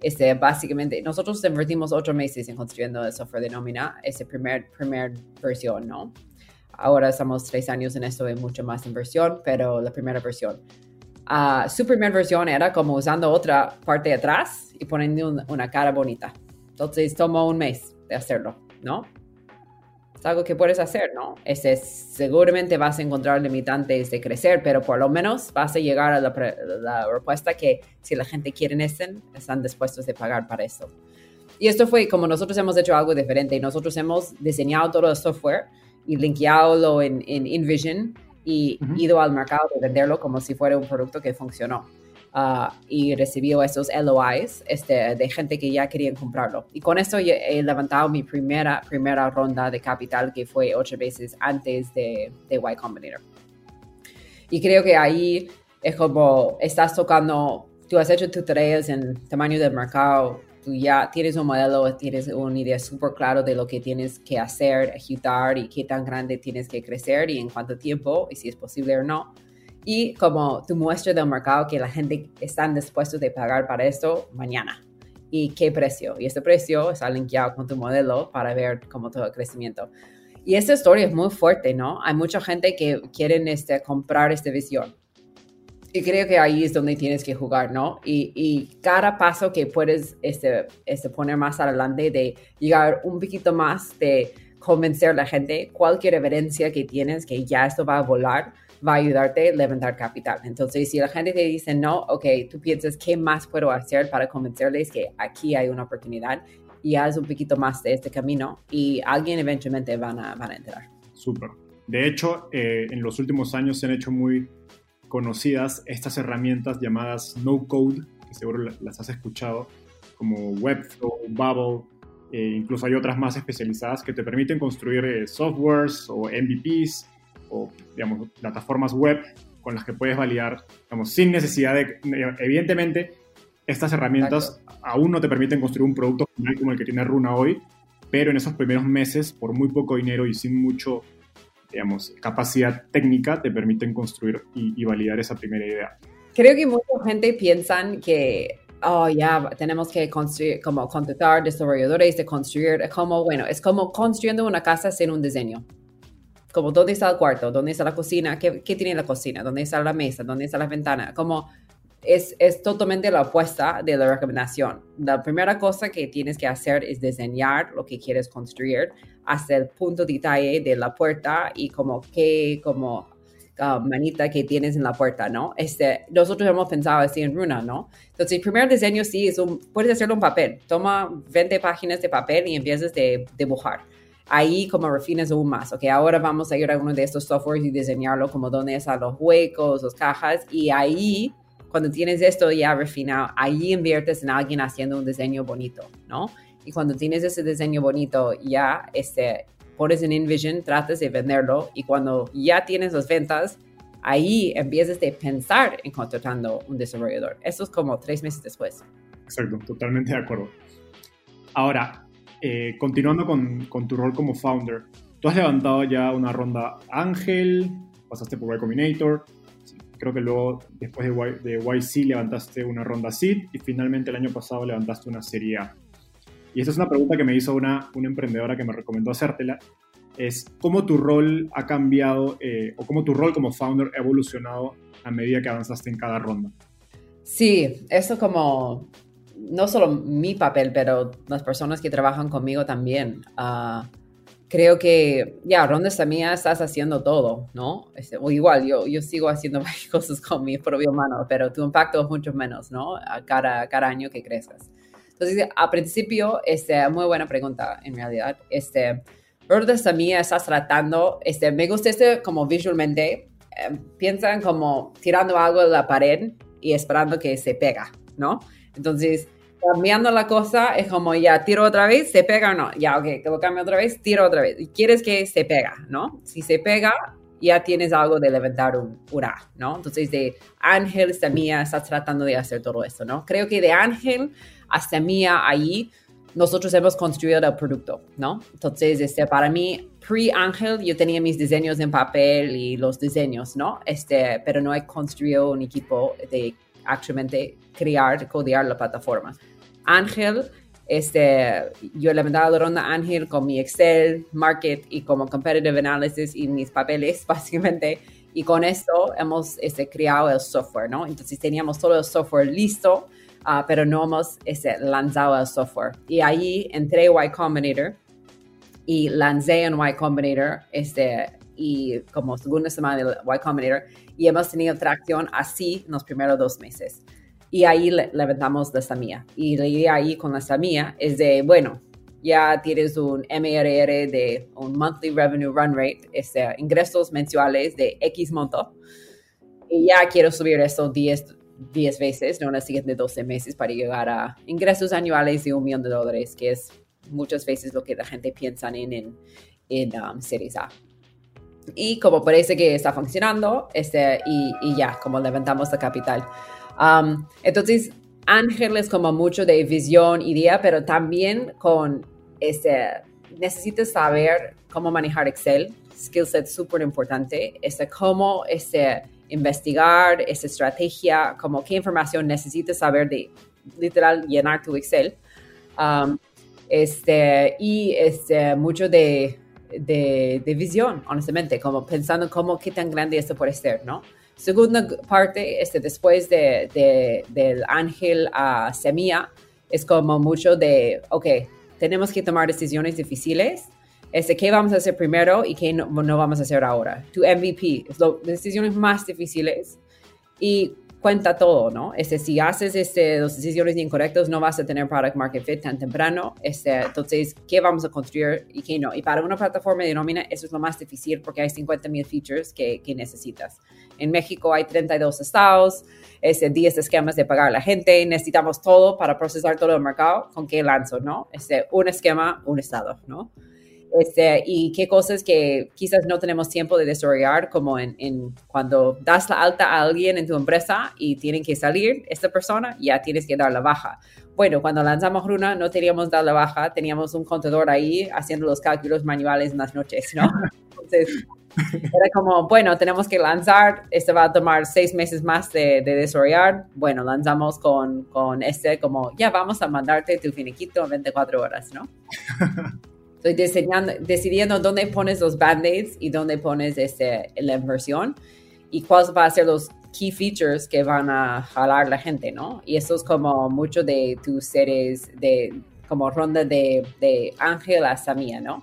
Este, básicamente, nosotros invertimos ocho meses en construyendo el software de nómina, esa primer, primer versión, ¿no? Ahora estamos tres años en esto y mucho más inversión, pero la primera versión. Uh, su primera versión era como usando otra parte de atrás y poniendo una cara bonita. Entonces tomó un mes de hacerlo, ¿no? Es algo que puedes hacer, ¿no? Ese, seguramente vas a encontrar limitantes de crecer, pero por lo menos vas a llegar a la, la respuesta que si la gente quiere esto, están dispuestos a pagar para esto. Y esto fue como nosotros hemos hecho algo diferente. Nosotros hemos diseñado todo el software y linkeado en, en InVision y ido al mercado de venderlo como si fuera un producto que funcionó. Uh, y recibió esos LOIs este, de gente que ya querían comprarlo. Y con eso he levantado mi primera, primera ronda de capital que fue ocho veces antes de, de Y Combinator. Y creo que ahí es como estás tocando, tú has hecho tus tareas en tamaño del mercado, tú ya tienes un modelo, tienes una idea súper clara de lo que tienes que hacer, ejecutar y qué tan grande tienes que crecer y en cuánto tiempo y si es posible o no y como tu muestra del mercado que la gente está dispuesta a pagar para esto mañana y qué precio. Y ese precio está linkeado con tu modelo para ver cómo todo el crecimiento. Y esta historia es muy fuerte, ¿no? Hay mucha gente que quieren este, comprar esta visión. Y creo que ahí es donde tienes que jugar, ¿no? Y, y cada paso que puedes este, este, poner más adelante de llegar un poquito más de convencer a la gente, cualquier evidencia que tienes que ya esto va a volar, va a ayudarte a levantar capital. Entonces, si la gente te dice no, ok, tú piensas, ¿qué más puedo hacer para convencerles que aquí hay una oportunidad? Y haz un poquito más de este camino y alguien eventualmente van a, van a entrar. Súper. De hecho, eh, en los últimos años se han hecho muy conocidas estas herramientas llamadas no code, que seguro las has escuchado, como Webflow, Bubble, eh, incluso hay otras más especializadas que te permiten construir eh, softwares o MVPs o, digamos, plataformas web con las que puedes validar, digamos, sin necesidad de, evidentemente, estas herramientas aún no te permiten construir un producto como el que tiene Runa hoy, pero en esos primeros meses, por muy poco dinero y sin mucho, digamos, capacidad técnica, te permiten construir y, validar esa primera idea. Creo que mucha gente piensa que oh, ya tenemos que construir, como contratar desarrolladores de construir, como, bueno, es como construyendo una casa sin un diseño como dónde está el cuarto, dónde está la cocina, qué, qué tiene la cocina, dónde está la mesa, dónde está la ventana, como es, es, totalmente la opuesta de la recomendación. La primera cosa que tienes que hacer es diseñar lo que quieres construir hasta el punto de detalle de la puerta y como qué, como uh, manita que tienes en la puerta, ¿no? Este, nosotros hemos pensado así en Runa, ¿no? Entonces, el primer diseño sí es un, puedes hacerlo en papel. Toma 20 páginas de papel y empiezas a dibujar ahí como refines aún más, ok, ahora vamos a ir a uno de estos softwares y diseñarlo como donde están los huecos, las cajas, y ahí, cuando tienes esto ya refinado, ahí inviertes en alguien haciendo un diseño bonito, ¿no? Y cuando tienes ese diseño bonito, ya este, pones en InVision, tratas de venderlo, y cuando ya tienes las ventas, ahí empiezas a pensar en contratando un desarrollador. Eso es como tres meses después. Exacto, totalmente de acuerdo. Ahora, eh, continuando con, tu rol como founder, tú has levantado ya una ronda Ángel, pasaste por Y Combinator, creo que luego después de, YC levantaste una ronda Seed y finalmente el año pasado levantaste una serie A. Y esta es una pregunta que me hizo una, una emprendedora que me recomendó hacértela, es cómo tu rol ha cambiado eh, o cómo tu rol como founder ha evolucionado a medida que avanzaste en cada ronda. Sí, eso como no solo mi papel, pero las personas que trabajan conmigo también. Ah, creo que, ya, Ronda mía estás haciendo todo, ¿no? Este, o igual, yo, yo sigo haciendo varias cosas con mi propio mano, pero tu impacto es mucho menos, ¿no? A cada, cada año que crezcas. Entonces, a principio, este, muy buena pregunta, en realidad. Este, Ronda mía estás tratando, este, me gusta este como visualmente, eh, piensan como tirando algo de la pared y esperando que se pega, ¿no? Entonces, cambiando la cosa, es como ya tiro otra vez, se pega o no. Ya, ok, te lo cambio otra vez, tiro otra vez. Y quieres que se pega, ¿no? Si se pega, ya tienes algo de levantar un, ura, ¿no? Entonces, de Ángel Mía, estás tratando de hacer todo esto, ¿no? Creo que de Ángel hasta Mía, ahí, nosotros hemos construido el producto, ¿no? Entonces, este, para mí, pre-Ángel, yo tenía mis diseños en papel y los diseños, ¿no? Este, pero no he construido un equipo de actualmente crear, codear la plataforma. Ángel, este, yo levantaba la ronda Ángel con mi Excel, Market y como Competitive Analysis y mis papeles, básicamente. Y con esto hemos este, creado el software, ¿no? Entonces teníamos todo el software listo, uh, pero no hemos este, lanzado el software. Y ahí entré Y Combinator y lancé en Y Combinator este, y como segunda semana de Y Combinator y hemos tenido tracción así en los primeros dos meses. Y ahí levantamos la SAMIA. Y la idea ahí con la SAMIA es de, bueno, ya tienes un MRR de un Monthly Revenue Run Rate, este, ingresos mensuales de X monto. Y ya quiero subir eso 10, 10 veces, no en los siguientes 12 meses para llegar a ingresos anuales de un millón de dólares, que es muchas veces lo que la gente piensa en, en, en um, Series A. Y como parece que está funcionando, este, y, y ya, como levantamos la capital. Um, entonces, Ángel es como mucho de visión, idea, pero también con este, necesitas saber cómo manejar Excel, skill set súper importante, este, cómo este, investigar, esa estrategia, como qué información necesitas saber de literal llenar tu Excel. Um, este, y este, mucho de, de, de, visión, honestamente, como pensando cómo, qué tan grande esto puede ser, ¿no? Segunda parte, este, después de, de, del ángel a semilla, es como mucho de, ok, tenemos que tomar decisiones difíciles, este, qué vamos a hacer primero y qué no, no vamos a hacer ahora. Tu MVP, es las decisiones más difíciles y cuenta todo, ¿no? Este, si haces este, las decisiones incorrectas, no vas a tener product market fit tan temprano. Este, entonces, ¿qué vamos a construir y qué no? Y para una plataforma de nómina, eso es lo más difícil porque hay 50 mil features que, que, necesitas. En México hay 32 estados, este, 10 esquemas de pagar a la gente, necesitamos todo para procesar todo el mercado. ¿Con qué lanzo, no? Este, un esquema, un estado, ¿no? Este, y qué cosas que quizás no tenemos tiempo de desarrollar, como en, en, cuando das la alta a alguien en tu empresa y tienen que salir esta persona, ya tienes que dar la baja. Bueno, cuando lanzamos Runa no teníamos dar la baja, teníamos un contador ahí haciendo los cálculos manuales en las noches, ¿no? Entonces, era como, bueno, tenemos que lanzar, este va a tomar seis meses más de, de desarrollar, bueno, lanzamos con, con este como, ya vamos a mandarte tu finiquito en 24 horas, ¿no? Estoy diseñando, decidiendo dónde pones los band-aids y dónde pones este, la inversión y cuáles van a ser los key features que van a jalar la gente, ¿no? Y eso es como mucho de tus series de como ronda de, de Ángel a Samia, ¿no?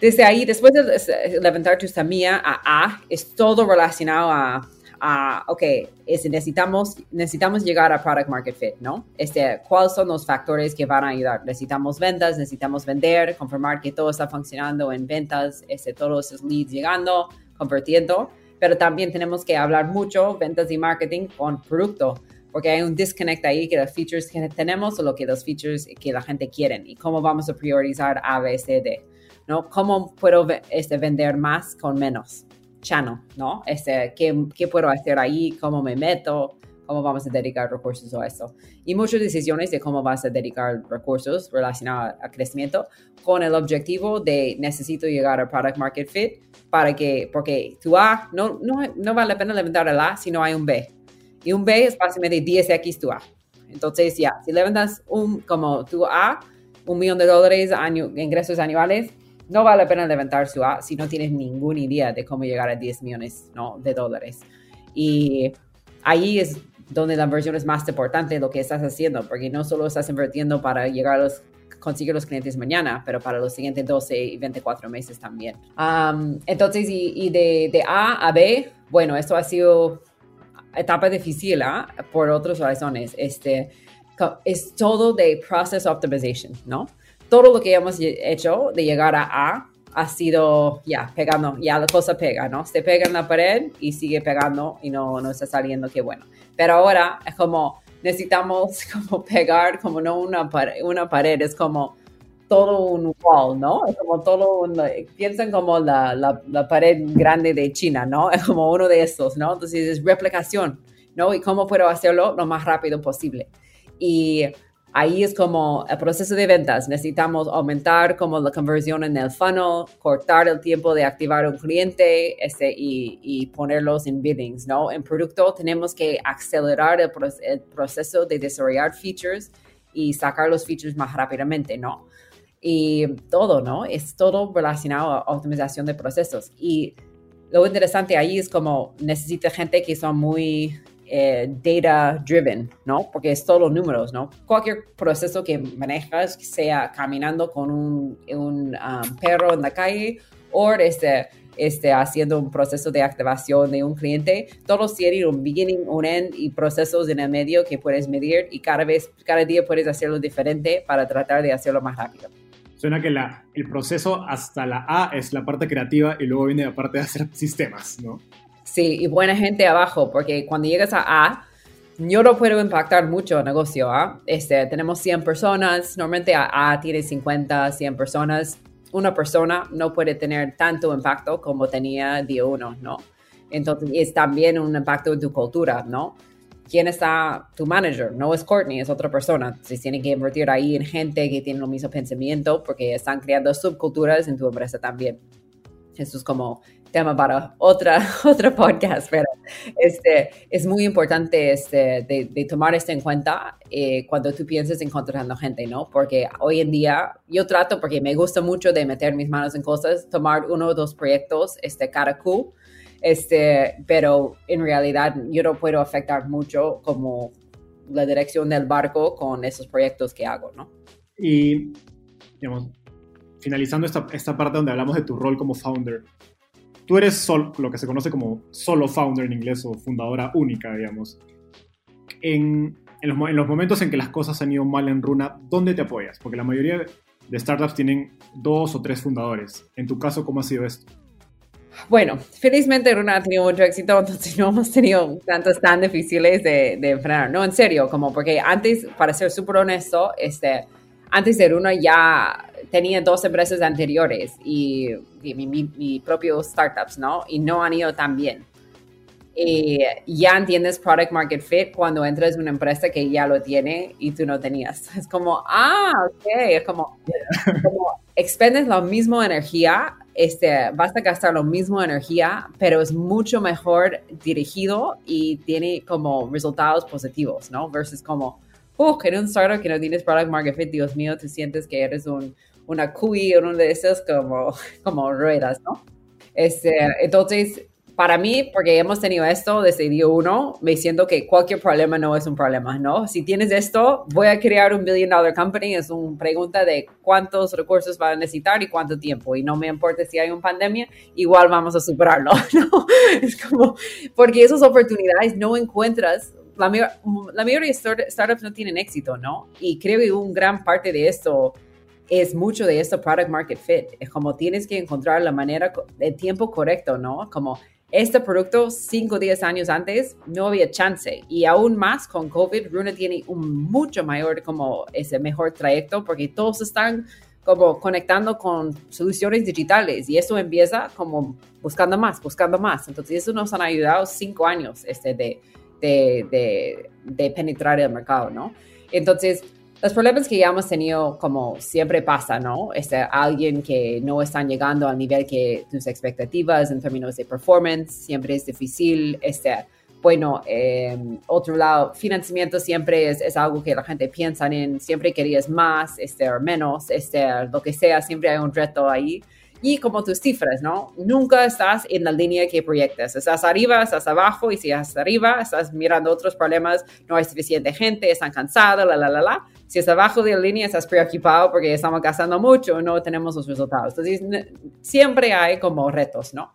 Desde ahí, después de levantar tu Samia a A, es todo relacionado a uh, ok, este, necesitamos, necesitamos llegar a product market fit, ¿no? Este, ¿Cuáles son los factores que van a ayudar? Necesitamos ventas, necesitamos vender, confirmar que todo está funcionando en ventas, este, todos esos leads llegando, convirtiendo, pero también tenemos que hablar mucho ventas y marketing con producto, porque hay un disconnect ahí que los features que tenemos o lo que los features que la gente quiere y cómo vamos a priorizar A, B, C, D, ¿no? ¿Cómo puedo este, vender más con menos? Channel, ¿no? Este, ¿qué, ¿qué, puedo hacer ahí? ¿Cómo me meto? ¿Cómo vamos a dedicar recursos a eso? Y muchas decisiones de cómo vas a dedicar recursos relacionados a crecimiento con el objetivo de necesito llegar a product market fit para que, porque tu A no, no, no vale la pena levantar el A si no hay un B. Y un B es básicamente 10x tu A. Entonces, ya, si levantas un, como tu A, un millón de dólares año, ingresos anuales, no vale la pena levantar su A si no tienes ninguna idea de cómo llegar a 10 millones ¿no? de dólares. Y ahí es donde la inversión es más importante lo que estás haciendo, porque no solo estás invirtiendo para llegar a los conseguir los clientes mañana, pero para los siguientes 12 y 24 meses también. Entonces, y, de, A a B, bueno, esto ha sido etapa difícil ¿eh? por otras razones. Este, es todo de process optimization, ¿no? Todo lo que hemos hecho de llegar a A ha sido ya pegando, ya la cosa pega, ¿no? Se pega en la pared y sigue pegando y no, no está saliendo, qué bueno. Pero ahora es como necesitamos como pegar como no una pared, una pared es como todo un wall, ¿no? Es como todo un, piensan como la, la, la, pared grande de China, ¿no? Es como uno de estos, ¿no? Entonces es replicación, ¿no? Y cómo puedo hacerlo lo más rápido posible. Y Ahí es como el proceso de ventas. Necesitamos aumentar como la conversión en el funnel, cortar el tiempo de activar un cliente este, y, y ponerlos en billings, ¿no? En producto tenemos que acelerar el, el, proceso de desarrollar features y sacar los features más rápidamente, ¿no? Y todo, ¿no? Es todo relacionado a optimización de procesos. Y lo interesante ahí es como necesita gente que son muy eh, data driven, ¿no? Porque es todo números, ¿no? Cualquier proceso que manejas, sea caminando con un, un um, perro en la calle o este, este, haciendo un proceso de activación de un cliente, todos tienen un beginning, un end y procesos en el medio que puedes medir y cada vez, cada día puedes hacerlo diferente para tratar de hacerlo más rápido. Suena que la, el proceso hasta la A es la parte creativa y luego viene la parte de hacer sistemas, ¿no? Sí, y buena gente abajo, porque cuando llegas a A, yo no puedo impactar mucho el negocio. ¿ah? Este, tenemos 100 personas, normalmente A, A tiene 50, 100 personas. Una persona no puede tener tanto impacto como tenía día uno, ¿no? Entonces, es también un impacto en tu cultura, ¿no? ¿Quién está tu manager? No es Courtney, es otra persona. Se tiene que invertir ahí en gente que tiene el mismo pensamiento porque están creando subculturas en tu empresa también. Eso es como tema para otra, otra podcast, pero este, es muy importante este, de, tomar esto en cuenta eh, cuando tú pienses en contratando gente, ¿no? Porque hoy en día yo trato, porque me gusta mucho de meter mis manos en cosas, tomar uno o dos proyectos este, cada Q, este, pero en realidad yo no puedo afectar mucho como la dirección del barco con esos proyectos que hago, ¿no? Y, digamos, finalizando esta, esta parte donde hablamos de tu rol como founder, tú eres sol, lo que se conoce como solo founder en inglés o fundadora única, digamos. En, los, momentos en que las cosas han ido mal en Runa, ¿dónde te apoyas? Porque la mayoría de startups tienen dos o tres fundadores. En tu caso, ¿cómo ha sido esto? Bueno, felizmente Runa ha tenido mucho éxito, entonces no hemos tenido tantos tan difíciles de, de enfrentar. No, en serio, como porque antes, para ser súper honesto, este, antes de Runa ya tenía dos empresas anteriores y, mi, mi, propio startups, ¿no? Y no han ido tan bien. Y ya entiendes product market fit cuando entras en una empresa que ya lo tiene y tú no tenías. Es como, ah, ok, es como, como expendes la misma energía, este, vas a gastar la misma energía, pero es mucho mejor dirigido y tiene como resultados positivos, ¿no? Versus como, oh, que en un startup que no tienes product market fit, Dios mío, tú sientes que eres un una QI, uno de esos como, como ruedas, ¿no? Este, entonces, para mí, porque hemos tenido esto desde día uno, me siento que cualquier problema no es un problema, ¿no? Si tienes esto, voy a crear un billion dollar company, es una pregunta de cuántos recursos van a necesitar y cuánto tiempo, y no me importa si hay una pandemia, igual vamos a superarlo, ¿no? Es como, porque esas oportunidades no encuentras la, la mayoría de startups no tienen éxito, ¿no? Y creo que un gran parte de esto es mucho de esto product market fit. Es como tienes que encontrar la manera, el tiempo correcto, ¿no? Como este producto 5 o 10 años antes no había chance y aún más con COVID, Runa tiene un mucho mayor como ese mejor trayecto porque todos están como conectando con soluciones digitales y eso empieza como buscando más, buscando más. Entonces eso nos han ayudado cinco años este, de, de, de penetrar el mercado, ¿no? Entonces, los problemas que ya hemos tenido, como siempre pasa, ¿no? Este, alguien que no están llegando al nivel que tus expectativas en términos de performance, siempre es difícil. Este, bueno, eh, otro lado, financiamiento siempre es, es, algo que la gente piensa en, siempre querías más, este, o menos, este, lo que sea, siempre hay un reto ahí y como tus cifras, ¿no? Nunca estás en la línea que proyectas. Estás arriba, estás abajo y si estás arriba, estás mirando otros problemas, no hay suficiente gente, están cansados, la, la, la, la. Si estás abajo de la línea, estás preocupado porque estamos gastando mucho, no tenemos los resultados. Entonces, siempre hay como retos, ¿no?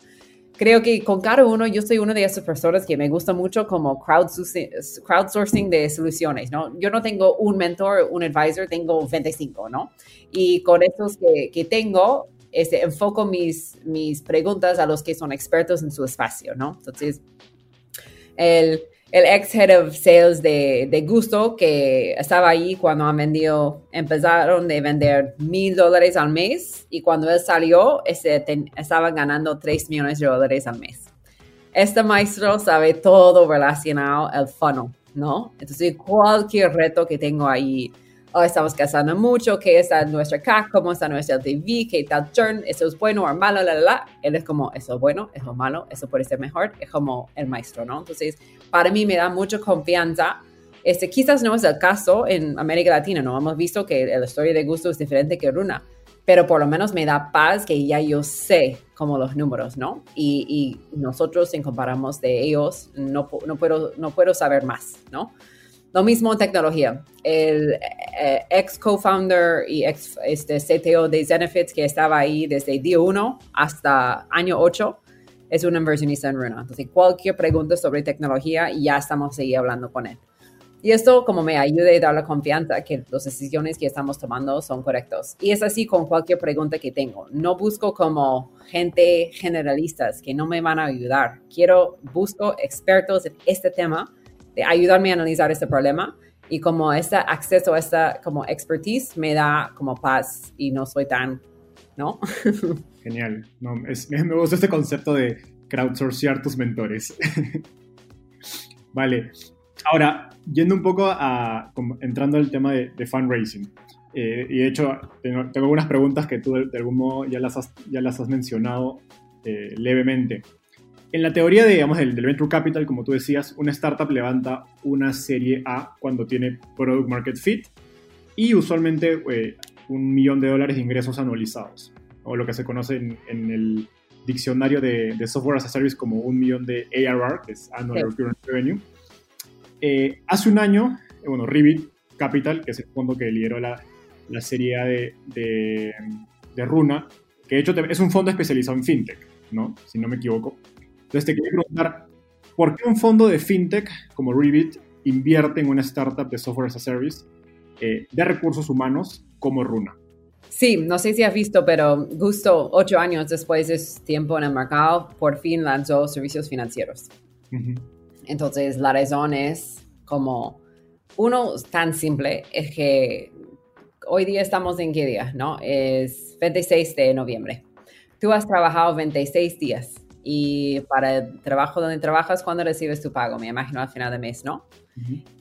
Creo que con cada uno, yo soy una de esas personas que me gusta mucho como crowdsourcing, crowdsourcing de soluciones, ¿no? Yo no tengo un mentor, un advisor, tengo 25, ¿no? Y con estos que, que tengo, este, enfoco mis, mis preguntas a los que son expertos en su espacio, ¿no? Entonces, el, el ex head of sales de, de, Gusto, que estaba ahí cuando han vendido, empezaron de vender mil dólares al mes y cuando él salió, ese, estaban ganando tres millones de dólares al mes. Este maestro sabe todo relacionado al funnel, ¿no? Entonces, cualquier reto que tengo ahí, oh, estamos gastando mucho, qué está nuestra CAC, cómo está nuestra LTV, qué tal churn, eso es bueno o malo, la, la, la. Él es como, eso es bueno, eso es malo, eso puede ser mejor, es como el maestro, ¿no? Entonces, para mí me da mucha confianza Este, quizás no es el caso en América Latina, no hemos visto que la historia de gusto es diferente que Runa, pero por lo menos me da paz que ya yo sé como los números, ¿no? Y, y nosotros en comparamos de ellos, no, no, puedo, no puedo saber más, ¿no? Lo mismo en tecnología. El eh, ex co-founder y ex este, CTO de Zenefits que estaba ahí desde día 1 hasta año 8 es un inversionista en Runa. Entonces, cualquier pregunta sobre tecnología, ya estamos ahí hablando con él. Y esto como me ayuda a dar la confianza que las decisiones que estamos tomando son correctos. Y es así con cualquier pregunta que tengo. No busco como gente generalistas que no me van a ayudar. Quiero, busco expertos en este tema de ayudarme a analizar este problema y como este acceso a esta como expertise me da como paz y no soy tan, ¿no? Genial. No, me gusta este concepto de crowdsourcear tus mentores. vale. Ahora, yendo un poco a, entrando al tema de, fundraising, eh, y de hecho tengo, algunas preguntas que tú de, algún modo ya las has, ya las has mencionado eh, levemente. En la teoría digamos, del, Venture Capital, como tú decías, una startup levanta una serie A cuando tiene Product Market Fit y usualmente eh, un millón de dólares de ingresos anualizados, o lo que se conoce en, el diccionario de, Software as a Service como un millón de ARR, que es Annual Recurrent Revenue. Eh, hace un año, eh, bueno, Revit Capital, que es el fondo que lideró la, la serie de, de, Runa, que de hecho es un fondo especializado en fintech, ¿no? Si no me equivoco. Entonces te quería preguntar, ¿por qué un fondo de fintech como Revit invierte en una startup de software as a service eh, de recursos humanos como Runa? Sí, no sé si has visto, pero justo ocho años después de su tiempo en el mercado, por fin lanzó servicios financieros. Entonces, la razón es como, uno tan simple, es que hoy día estamos en qué día, ¿no? Es 26 de noviembre. Tú has trabajado 26 días y para el trabajo donde trabajas, ¿cuándo recibes tu pago? Me imagino al final de mes, ¿no?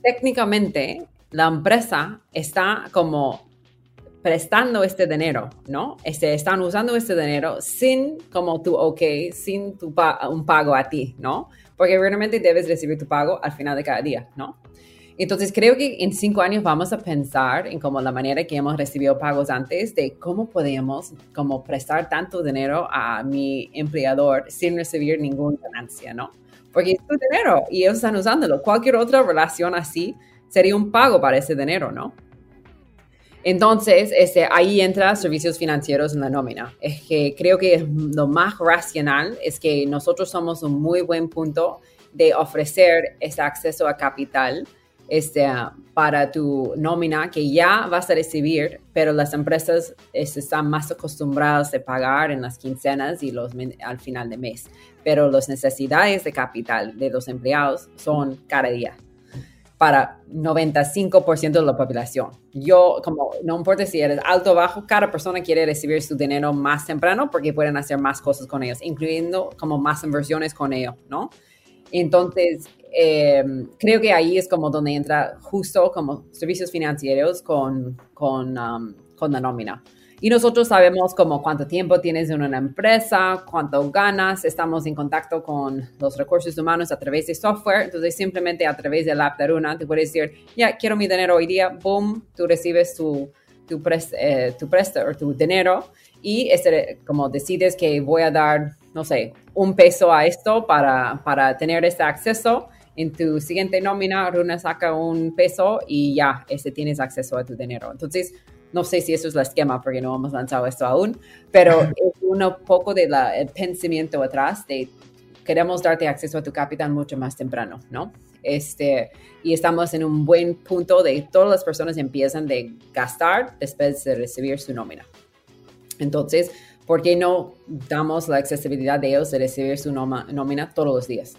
Técnicamente, la empresa está como prestando este dinero, ¿no? Este, están usando este dinero sin como tu ok, sin tu un pago a ti, ¿no? porque realmente debes recibir tu pago al final de cada día, ¿no? Entonces creo que en cinco años vamos a pensar en como la manera que hemos recibido pagos antes de cómo podemos como prestar tanto dinero a mi empleador sin recibir ninguna ganancia, ¿no? Porque es tu dinero y ellos están usándolo. Cualquier otra relación así sería un pago para ese dinero, ¿no? Entonces, este, ahí entra servicios financieros en la nómina. Es que creo que lo más racional es que nosotros somos un muy buen punto de ofrecer ese acceso a capital este, para tu nómina que ya vas a recibir, pero las empresas este, están más acostumbradas a pagar en las quincenas y al final de mes. Pero las necesidades de capital de los empleados son cada día para 95% de la población. Yo, como, no importa si eres alto o bajo, cada persona quiere recibir su dinero más temprano porque pueden hacer más cosas con ellos, incluyendo como más inversiones con ellos, ¿no? Entonces, em, creo que ahí es como donde entra justo como servicios financieros con, con, um, con la nómina. Y nosotros sabemos como cuánto tiempo tienes en una empresa, cuánto ganas, estamos en contacto con los recursos humanos a través de software, entonces simplemente a través del app de Runa te puedes decir, ya, quiero mi dinero hoy día, boom, tú recibes tu, tu, eh, tu préstamo o tu dinero. Y este, como decides que voy a dar, no sé, un peso a esto para, para tener este acceso, en tu siguiente nómina, Runa saca un peso y ya, este, tienes acceso a tu dinero. Entonces, no sé si eso es el esquema porque no hemos lanzado esto aún, pero es un poco del pensamiento atrás de queremos darte acceso a tu capital mucho más temprano, ¿no? Este, y estamos en un buen punto de todas las personas empiezan de gastar después de recibir su nómina. Entonces, ¿por qué no damos la accesibilidad de ellos de recibir su nómina todos los días?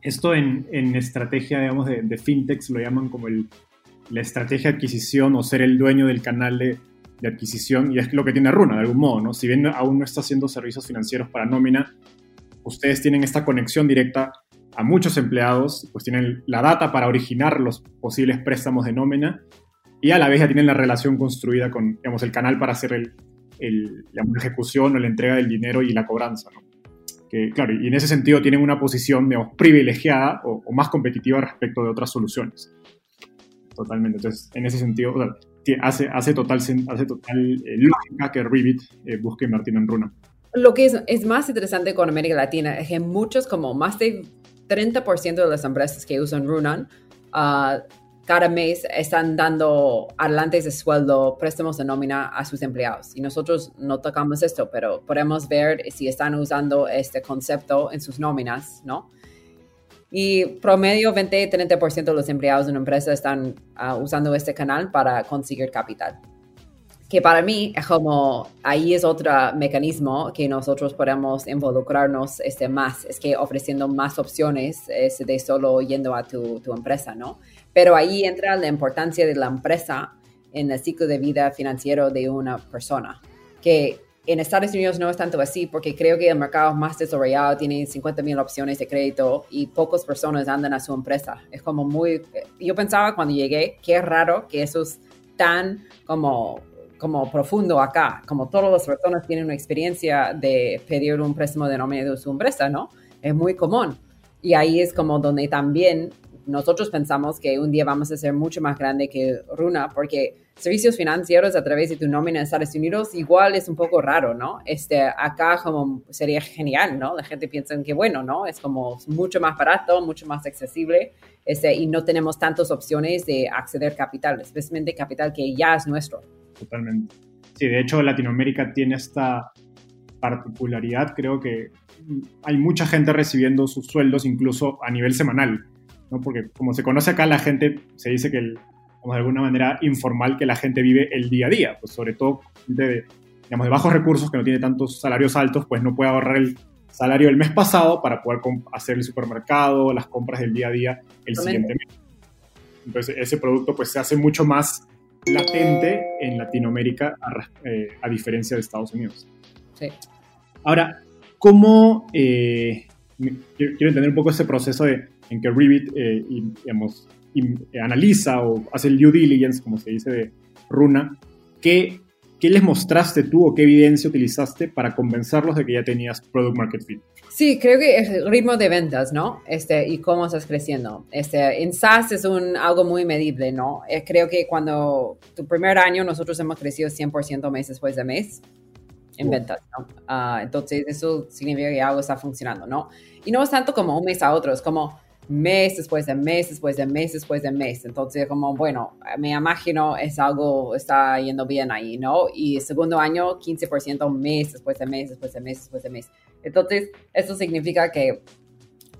Esto en, en estrategia, digamos, de, de fintechs lo llaman como el la estrategia de adquisición o ser el dueño del canal de, adquisición, y es lo que tiene Runa, de algún modo, ¿no? Si bien aún no está haciendo servicios financieros para nómina, ustedes tienen esta conexión directa a muchos empleados, pues tienen la data para originar los posibles préstamos de nómina y a la vez ya tienen la relación construida con, digamos, el canal para hacer la ejecución o la entrega del dinero y la cobranza, ¿no? Claro, y en ese sentido tienen una posición, digamos, privilegiada o más competitiva respecto de otras soluciones. Totalmente. Entonces, en ese sentido, hace, hace total, hace total eh, lógica que Revit eh, busque invertir en Runa. Lo que es, es, más interesante con América Latina es que muchos, como más de 30% de las empresas que usan Runan, uh, cada mes están dando adelantes de sueldo, préstamos de nómina a sus empleados. Y nosotros no tocamos esto, pero podemos ver si están usando este concepto en sus nóminas, ¿no? Y promedio 20-30% de los empleados de una empresa están ah, usando este canal para conseguir capital. Que para mí es como, ahí es otro mecanismo que nosotros podemos involucrarnos este, más, es que ofreciendo más opciones este, de solo yendo a tu, tu empresa, ¿no? Pero ahí entra la importancia de la empresa en el ciclo de vida financiero de una persona, que en Estados Unidos no es tanto así porque creo que el mercado más desarrollado tiene 50 mil opciones de crédito y pocas personas andan a su empresa. Es como muy... Yo pensaba cuando llegué, qué raro que eso es tan como, como profundo acá, como todas las personas tienen una experiencia de pedir un préstamo de nómina de su empresa, ¿no? Es muy común. Y ahí es como donde también nosotros pensamos que un día vamos a ser mucho más grande que Runa porque servicios financieros a través de tu nómina en Estados Unidos igual es un poco raro, ¿no? Este, acá como sería genial, ¿no? La gente piensa que bueno, ¿no? Es como mucho más barato, mucho más accesible este, y no tenemos tantas opciones de acceder capital, especialmente capital que ya es nuestro. Totalmente. Sí, de hecho Latinoamérica tiene esta particularidad, creo que hay mucha gente recibiendo sus sueldos incluso a nivel semanal, ¿no? Porque como se conoce acá, la gente se dice que el de alguna manera informal que la gente vive el día a día, pues sobre todo de, digamos, de bajos recursos que no tiene tantos salarios altos, pues no puede ahorrar el salario del mes pasado para poder hacer el supermercado, las compras del día a día el siguiente mes. Entonces ese producto pues se hace mucho más latente en Latinoamérica a, eh, diferencia de Estados Unidos. Sí. Ahora, ¿cómo... Eh, quiero entender un poco ese proceso de, en que Revit, eh, digamos, analiza o hace el due diligence, como se dice de Runa, ¿qué, ¿qué les mostraste tú o qué evidencia utilizaste para convencerlos de que ya tenías product market fit? Sí, creo que es el ritmo de ventas, ¿no? Este, y cómo estás creciendo. Este, en SaaS es un, algo muy medible, ¿no? Eh, creo que cuando tu primer año nosotros hemos crecido 100% mes después de mes en ventas, ¿no? Ah, entonces eso significa que algo está funcionando, ¿no? Y no es tanto como un mes a otro, es como mes después de mes, después de mes, después de mes. Entonces, como, bueno, me imagino es algo, está yendo bien ahí, ¿no? Y segundo año, 15% mes después de mes, después de mes, después de mes. Entonces, eso significa que,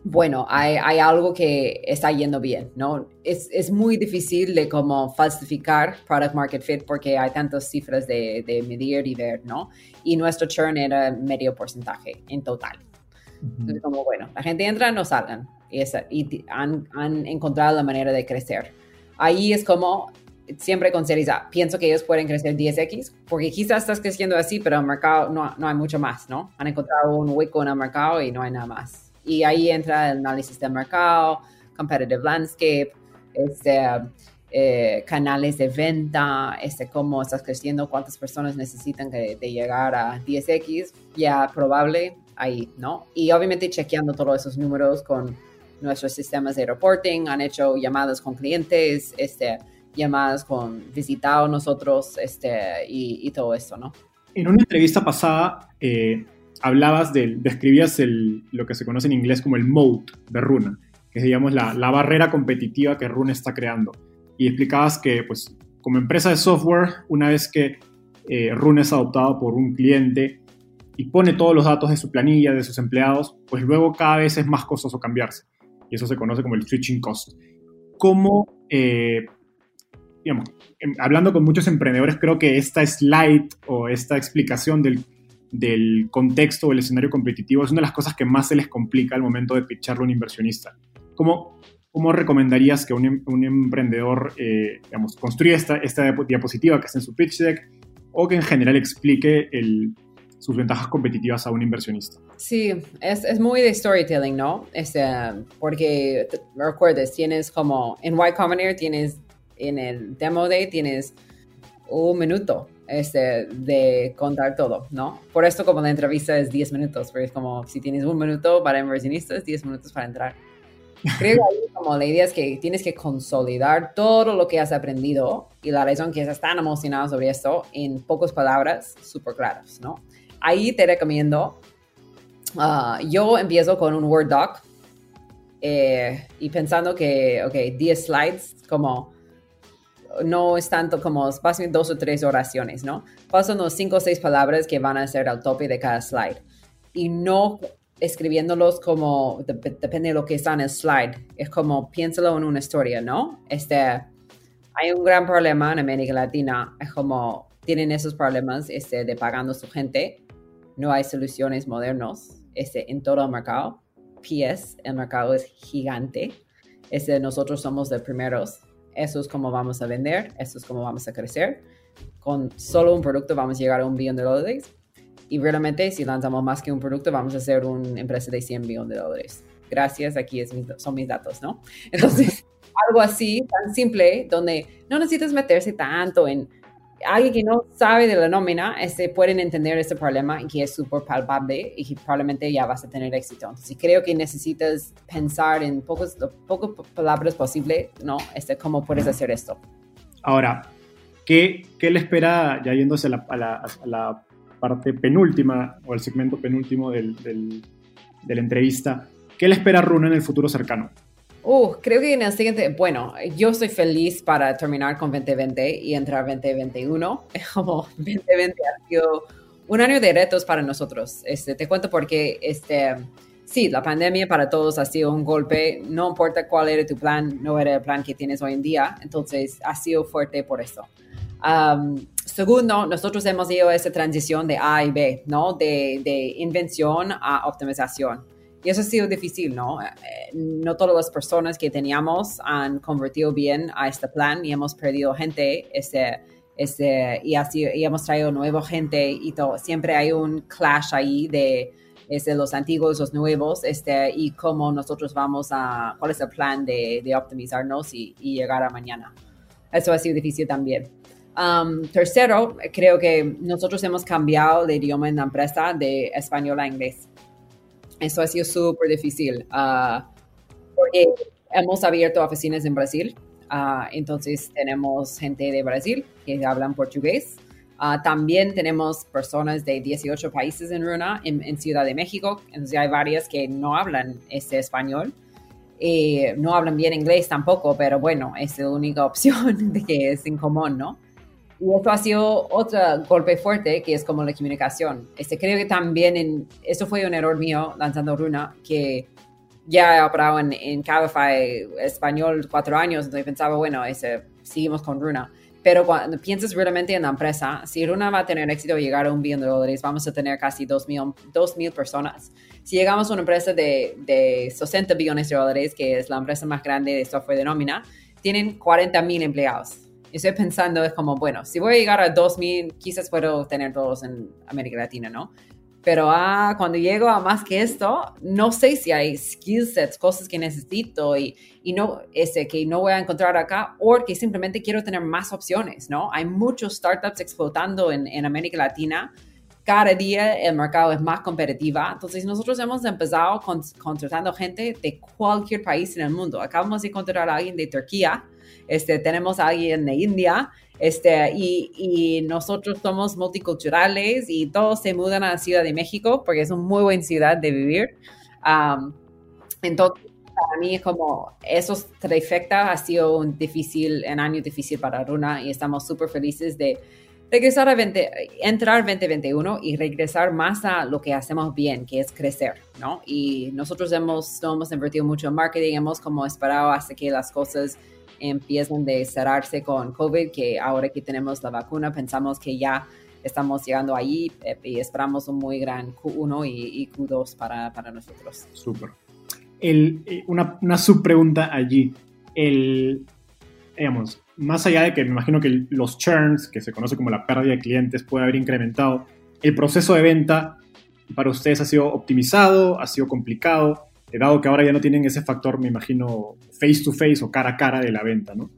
bueno, hay, hay algo que está yendo bien, ¿no? Es, es, muy difícil de como falsificar product market fit porque hay tantas cifras de, de medir y ver, ¿no? Y nuestro churn era medio porcentaje en total. Entonces, como, bueno, la gente entra, no salgan y, y han, han, encontrado la manera de crecer. Ahí es como siempre con Series A, pienso que ellos pueden crecer 10x, porque quizás estás creciendo así, pero el mercado no, no hay mucho más, ¿no? Han encontrado un hueco en el mercado y no hay nada más. Y ahí entra el análisis del mercado, competitive landscape, este, eh, canales de venta, este, cómo estás creciendo, cuántas personas necesitan de, de llegar a 10x, ya probable ahí, ¿no? Y obviamente chequeando todos esos números con nuestros sistemas de reporting, han hecho llamadas con clientes, este, llamadas con visitados nosotros este, y, todo eso, ¿no? En una entrevista pasada eh, hablabas del, describías el, lo que se conoce en inglés como el moat de Runa, que es digamos la, la barrera competitiva que Runa está creando. Y explicabas que pues como empresa de software, una vez que eh, es adoptado por un cliente y pone todos los datos de su planilla, de sus empleados, pues luego cada vez es más costoso cambiarse y eso se conoce como el switching cost. ¿Cómo, eh, digamos, em, hablando con muchos emprendedores, creo que esta slide o esta explicación del, del contexto o el escenario competitivo es una de las cosas que más se les complica al momento de pitcharle a un inversionista. ¿Cómo, cómo recomendarías que un, em, un emprendedor, eh, digamos, construya esta, esta diapositiva que está en su pitch deck o que en general explique el, sus ventajas competitivas a un inversionista. Sí, es, es muy de storytelling, ¿no? Este, porque recuerdes, tienes como en Y Combinator tienes en el demo day tienes un minuto este, de contar todo, ¿no? Por esto como la entrevista es 10 minutos, porque es como si tienes un minuto para inversionistas, 10 minutos para entrar. Creo que como la idea es que tienes que consolidar todo lo que has aprendido y la razón que estás tan emocionado sobre esto en pocas palabras súper claras, ¿no? Ahí te recomiendo, ah, yo empiezo con un Word Doc eh, y pensando que, ok, 10 slides, como no es tanto como pasan dos o tres oraciones, ¿no? Pasan unos cinco o seis palabras que van a ser al tope de cada slide. Y no escribiéndolos como, depende de lo que está en el slide, es como piénsalo en una historia, ¿no? Este, hay un gran problema en América Latina, es como tienen esos problemas este, de pagando su gente, no hay soluciones modernas este, en todo el mercado. PS, el mercado es gigante. Este, nosotros somos de primeros. Eso es como vamos a vender, eso es como vamos a crecer. Con solo un producto vamos a llegar a un billón de dólares y realmente si lanzamos más que un producto, vamos a ser una empresa de 100 millones de dólares. Gracias, aquí es son mis datos, ¿no? Entonces, algo así, tan simple, donde no necesitas meterse tanto en alguien que no sabe de la nómina, este, pueden entender este problema y que es súper palpable y que probablemente ya vas a tener éxito. Entonces, creo que necesitas pensar en pocas, pocas palabras posible, ¿no? Este, ¿Cómo puedes hacer esto? Ahora, ¿qué, qué le espera, ya yéndose a la, a la parte penúltima o el segmento penúltimo del, de la entrevista. ¿Qué le espera a Runa en el futuro cercano? Uh, creo que en el siguiente, bueno, yo estoy feliz para terminar con 2020 y entrar 2021. Como 2020 ha sido un año de retos para nosotros. Este, te cuento porque, este, sí, la pandemia para todos ha sido un golpe. No importa cuál era tu plan, no era el plan que tienes hoy en día. Entonces, ha sido fuerte por eso. Um, Segundo, nosotros hemos ido a esa transición de A y B, ¿no? De, de invención a optimización. Y eso ha sido difícil, ¿no? Eh, no todas las personas que teníamos han convertido bien a este plan y hemos perdido gente este, este, y, así, y hemos traído nueva gente y todo. Siempre hay un clash ahí de este, los antiguos, los nuevos, este, y cómo nosotros vamos a, cuál es el plan de, de optimizarnos y, y llegar a mañana. Eso ha sido difícil también. Um, tercero, creo que nosotros hemos cambiado el idioma en la empresa de español a inglés. Eso ha sido súper difícil uh, porque hemos abierto oficinas en Brasil. Uh, entonces tenemos gente de Brasil que hablan portugués. Uh, también tenemos personas de 18 países en Runa, en, Ciudad de México. Entonces hay varias que no hablan este español. y no hablan bien inglés tampoco, pero bueno, es la única opción de que es en común, ¿no? Y eso ha sido otro golpe fuerte, que es como la comunicación. Este, creo que también, en, eso fue un error mío lanzando Runa, que ya he operado en, en Cabify español cuatro años, entonces pensaba, bueno, ese, seguimos con Runa. Pero cuando piensas realmente en la empresa, si Runa va a tener éxito llegar a un billón de dólares, vamos a tener casi dos mil, dos mil personas. Si llegamos a una empresa de, de 60 billones de dólares, que es la empresa más grande de software de nómina, tienen 40 mil empleados estoy pensando, es como, bueno, si voy a llegar a 2000, quizás puedo tener todos en América Latina, ¿no? Pero ah, cuando llego a más que esto, no sé si hay skill sets, cosas que necesito y, y no, ese, que no voy a encontrar acá, o que simplemente quiero tener más opciones, ¿no? Hay muchos startups explotando en, en América Latina. Cada día el mercado es más competitiva. Entonces nosotros hemos empezado con, contratando gente de cualquier país en el mundo. Acabamos de encontrar a alguien de Turquía este, tenemos a alguien de India, este, y, y, nosotros somos multiculturales y todos se mudan a la Ciudad de México porque es una muy buena ciudad de vivir. entonces, para mí como esos trifecta ha sido un difícil, un año difícil para Runa y estamos súper felices de regresar a 20, entrar 2021 y regresar más a lo que hacemos bien, que es crecer, ¿no? Y nosotros hemos, no hemos invertido mucho en marketing, hemos como esperado hasta que las cosas empiezan de cerrarse con COVID, que ahora que tenemos la vacuna pensamos que ya estamos llegando ahí eh, y esperamos un muy gran Q1 y, Q2 para, para nosotros. Súper. Eh, una, una subpregunta allí. El, digamos, más allá de que me imagino que los churns, que se conoce como la pérdida de clientes, puede haber incrementado, el proceso de venta para ustedes ha sido optimizado, ha sido complicado dado que ahora ya no tienen ese factor, me imagino, face to face o cara a cara de la venta, ¿no?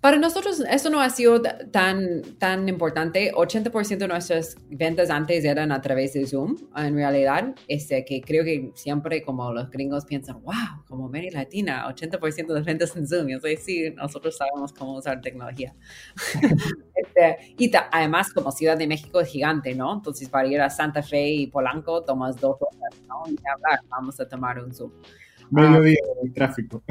Para nosotros eso no ha sido tan, tan importante. 80% de nuestras ventas antes eran a través de Zoom, en realidad, este, que creo que siempre como los gringos piensan, wow, como América Latina, 80% de ventas en Zoom. Yo sé, sí, nosotros sabemos cómo usar tecnología. este, y además como Ciudad de México es gigante, ¿no? Entonces para ir a Santa Fe y Polanco tomas dos horas, ¿no? Y hablar, vamos a tomar un Zoom. Medio ah, de tráfico.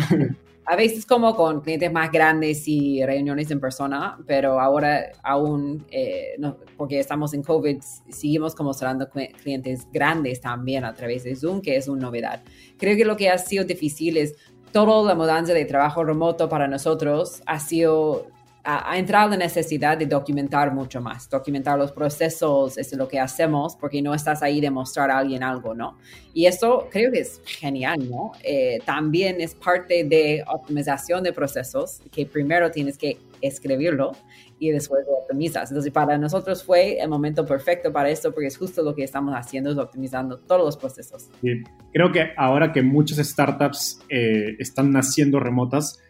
a veces como con clientes más grandes y reuniones en persona, pero ahora aún, eh, no, porque estamos en COVID, seguimos como mostrando clientes grandes también a través de Zoom, que es una novedad. Creo que lo que ha sido difícil es toda la mudanza de trabajo remoto para nosotros ha sido ha, entrado la necesidad de documentar mucho más, documentar los procesos, es lo que hacemos, porque no estás ahí de mostrar a alguien algo, ¿no? Y eso creo que es genial, ¿no? Eh, también es parte de optimización de procesos, que primero tienes que escribirlo y después lo optimizas. Entonces, para nosotros fue el momento perfecto para esto, porque es justo lo que estamos haciendo, es optimizando todos los procesos. Sí. Creo que ahora que muchas startups eh, están naciendo remotas,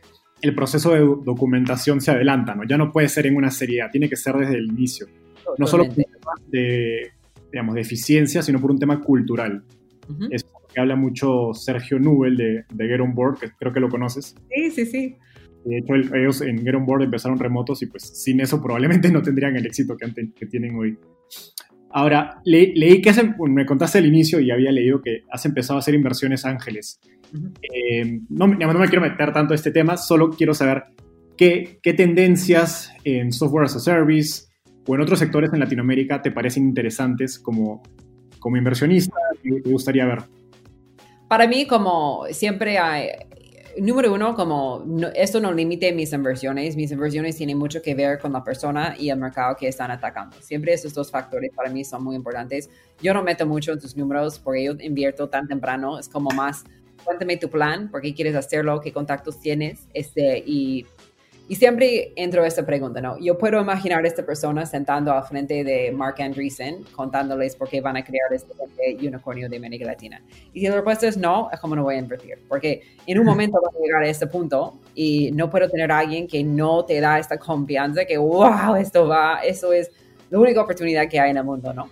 el proceso de documentación se adelanta, ¿no? Ya no puede ser en una serie tiene que ser desde el inicio. No solo por un tema de, digamos, de eficiencia, sino por un tema cultural. Es lo que habla mucho Sergio Nubel de, de Get On Board, que creo que lo conoces. Sí, sí, sí. De hecho, ellos en Get On Board empezaron remotos y pues sin eso probablemente no tendrían el éxito que, que tienen hoy. Ahora, leí que me contaste al inicio y había leído que has empezado a hacer inversiones ángeles. Eh, no, no, me quiero meter tanto a este tema, solo quiero saber qué, qué tendencias en software as a service o en otros sectores en Latinoamérica te parecen interesantes como, como inversionista y te gustaría ver. Para mí, como siempre hay, número uno, como esto no limite mis inversiones. Mis inversiones tienen mucho que ver con la persona y el mercado que están atacando. Siempre esos dos factores para mí son muy importantes. Yo no meto mucho en tus números porque yo invierto tan temprano. Es como más, cuéntame tu plan, por qué quieres hacerlo, qué contactos tienes, este, y y siempre entro a esta pregunta, ¿no? Yo puedo imaginar a esta persona sentando al frente de Mark Andreessen contándoles por qué van a crear este unicornio de América Latina. Y si la respuesta es no, es como no voy a invertir, porque en un momento van a llegar a este punto y no puedo tener a alguien que no te da esta confianza que, wow, esto va, eso es la única oportunidad que hay en el mundo, ¿no?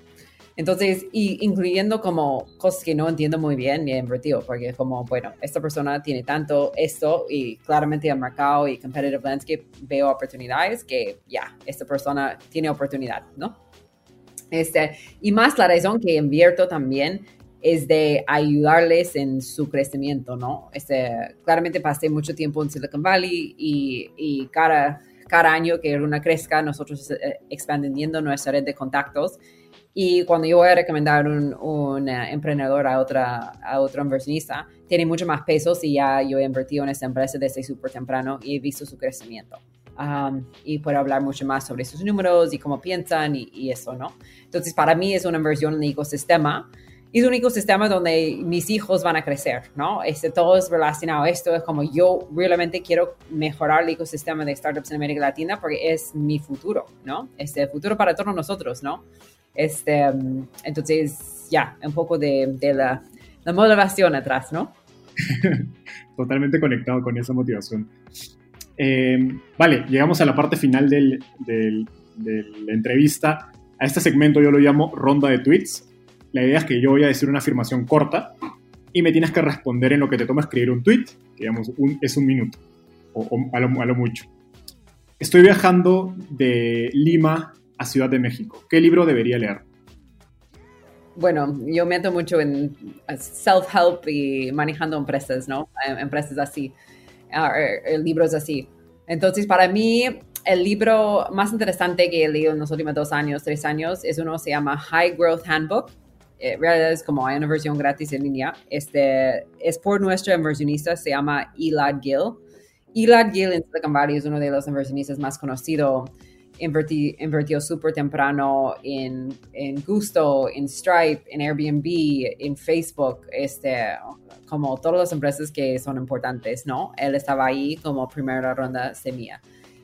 Entonces, y incluyendo como cosas que no entiendo muy bien y he invertido, porque como, bueno, esta persona tiene tanto esto y claramente el mercado y competitive landscape veo oportunidades que ya, esta persona tiene oportunidad, ¿no? Este, y más la razón que invierto también es de ayudarles en su crecimiento, ¿no? Este, claramente pasé mucho tiempo en Silicon Valley y, y cada, cada año que una crezca, nosotros eh, expandiendo nuestra red de contactos y cuando yo voy a recomendar un, un eh, emprendedor a, otra, a otro inversionista, tiene mucho más peso si ya yo he invertido en esta empresa desde súper temprano y he visto su crecimiento. Um, y puedo hablar mucho más sobre sus números y cómo piensan y, y, eso, ¿no? Entonces, para mí es una inversión en el ecosistema. Y es un ecosistema donde mis hijos van a crecer, ¿no? Este, todo es relacionado a esto. Es como yo realmente quiero mejorar el ecosistema de startups en América Latina porque es mi futuro, ¿no? Es el futuro para todos nosotros, ¿no? Este, entonces, ya, un poco de, la, motivación atrás, ¿no? Totalmente conectado con esa motivación. Eh, vale, llegamos a la parte final de la entrevista. A este segmento yo lo llamo ronda de tweets. La idea es que yo voy a decir una afirmación corta y me tienes que responder en lo que te toma escribir un tweet, que digamos es un minuto, o, a, lo, a lo mucho. Estoy viajando de Lima a Ciudad de México? ¿Qué libro debería leer? Bueno, yo meto mucho en self-help y manejando empresas, ¿no? Em, empresas así, ah, er, libros así. Entonces, para mí, el libro más interesante que he leído en los últimos dos años, tres años, es uno que se llama High Growth Handbook. Eh, en realidad es como hay una versión gratis en línea. Este, es por nuestro inversionista, se llama Elad Gill. Elad Gill en Silicon Valley es uno de los inversionistas más conocidos invertí, invirtió súper temprano en, en, Gusto, en Stripe, en Airbnb, en Facebook, este, como todas las empresas que son importantes, ¿no? Él estaba ahí como primera ronda semilla.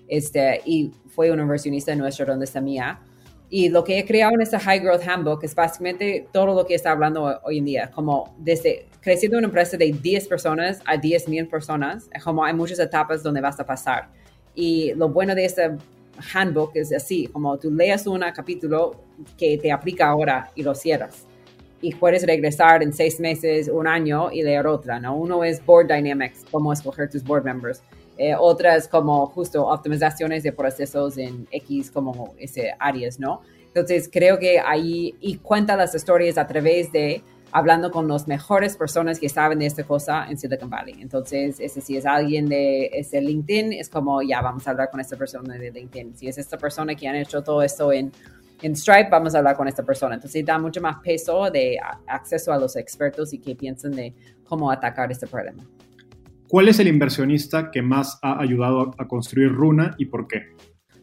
Este, y fue un inversionista en nuestra ronda semilla. Y lo que he creado en este High Growth Handbook es básicamente todo lo que está hablando hoy en día, como desde creciendo una empresa de 10 personas a 10 mil personas, como hay muchas etapas donde vas a pasar Y lo bueno de este handbook es así, como tú leas un capítulo que te aplica ahora y lo cierras. Y puedes regresar en seis meses, un año y leer otra, ¿no? Uno es Board Dynamics, cómo escoger tus board members. Eh, otra es como justo optimizaciones de procesos en X como ese áreas, ¿no? Entonces creo que ahí, y cuenta las historias a través de hablando con las mejores personas que saben de esta cosa en Silicon Valley. Entonces, ese, si es alguien de ese LinkedIn, es como, ya, vamos a hablar con esta persona de LinkedIn. Si es esta persona que han hecho todo esto en, en Stripe, vamos a hablar con esta persona. Entonces, da mucho más peso de acceso a los expertos y que piensen de cómo atacar este problema. ¿Cuál es el inversionista que más ha ayudado a construir Runa y por qué?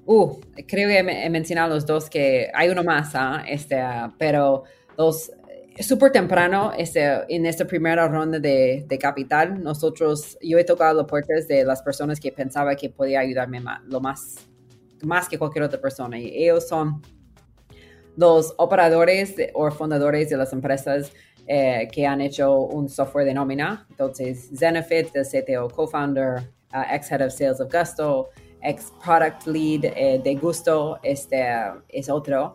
Uh, creo que he, mencionado los dos que hay uno más, ¿ah? este, pero los súper temprano este, en esta primera ronda de, de, capital, nosotros, yo he tocado las puertas de las personas que pensaba que podía ayudarme más, lo más, más que cualquier otra persona. Y ellos son los operadores o fundadores de las empresas eh, que han hecho un software de nómina. Entonces, Zenefit, el CTO co-founder, uh, ex-head of sales of Gusto, ex-product lead eh, de Gusto, este es otro.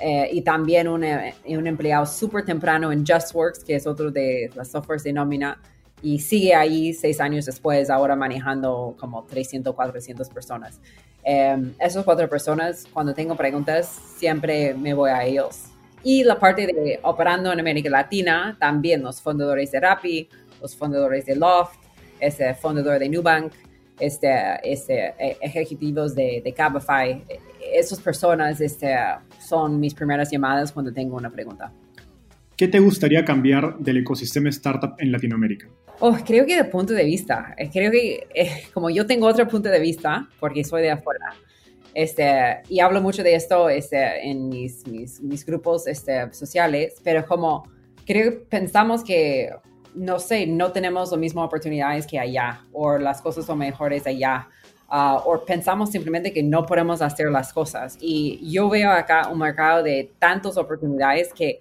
Eh, y también un, eh, un empleado súper temprano en JustWorks, que es otro de las softwares de nómina, y sigue ahí seis años después, ahora manejando como 300, 400 personas. Eh, esas cuatro personas, cuando tengo preguntas, siempre me voy a ellos. Y la parte de operando en América Latina, también los fundadores de Rappi, los fundadores de Loft, ese fundador de Nubank, este, este, ejecutivos de, de Cabify, esas personas este, son mis primeras llamadas cuando tengo una pregunta. ¿Qué te gustaría cambiar del ecosistema startup en Latinoamérica? Oh, creo que de punto de vista. Eh, creo que eh, como yo tengo otro punto de vista, porque soy de afuera, este, y hablo mucho de esto este, en mis, mis, mis grupos este, sociales, pero como creo que pensamos que, no sé, no tenemos las mismas oportunidades que allá, o las cosas son mejores allá, uh, o pensamos simplemente que no podemos hacer las cosas. Y yo veo acá un mercado de tantas oportunidades que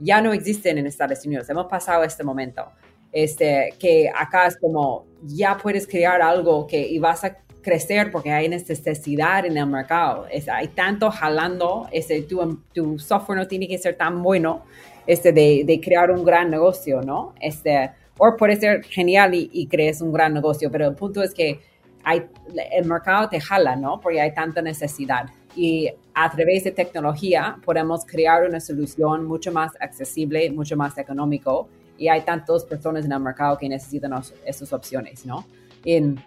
ya no existen en Estados Unidos. Hemos pasado este momento. Este, que acá es como ya puedes crear algo que y vas a crecer porque hay necesidad en el mercado. Es, hay tanto jalando, este, tu, tu, software no tiene que ser tan bueno este, de, de crear un gran negocio, ¿no? Este, o puede ser genial y, y crees un gran negocio, pero el punto es que hay, el mercado te jala, ¿no? Porque hay tanta necesidad. Y a través de tecnología podemos crear una solución mucho más accesible, mucho más económico. Y hay tantas personas en el mercado que necesitan esas opciones, ¿no? En,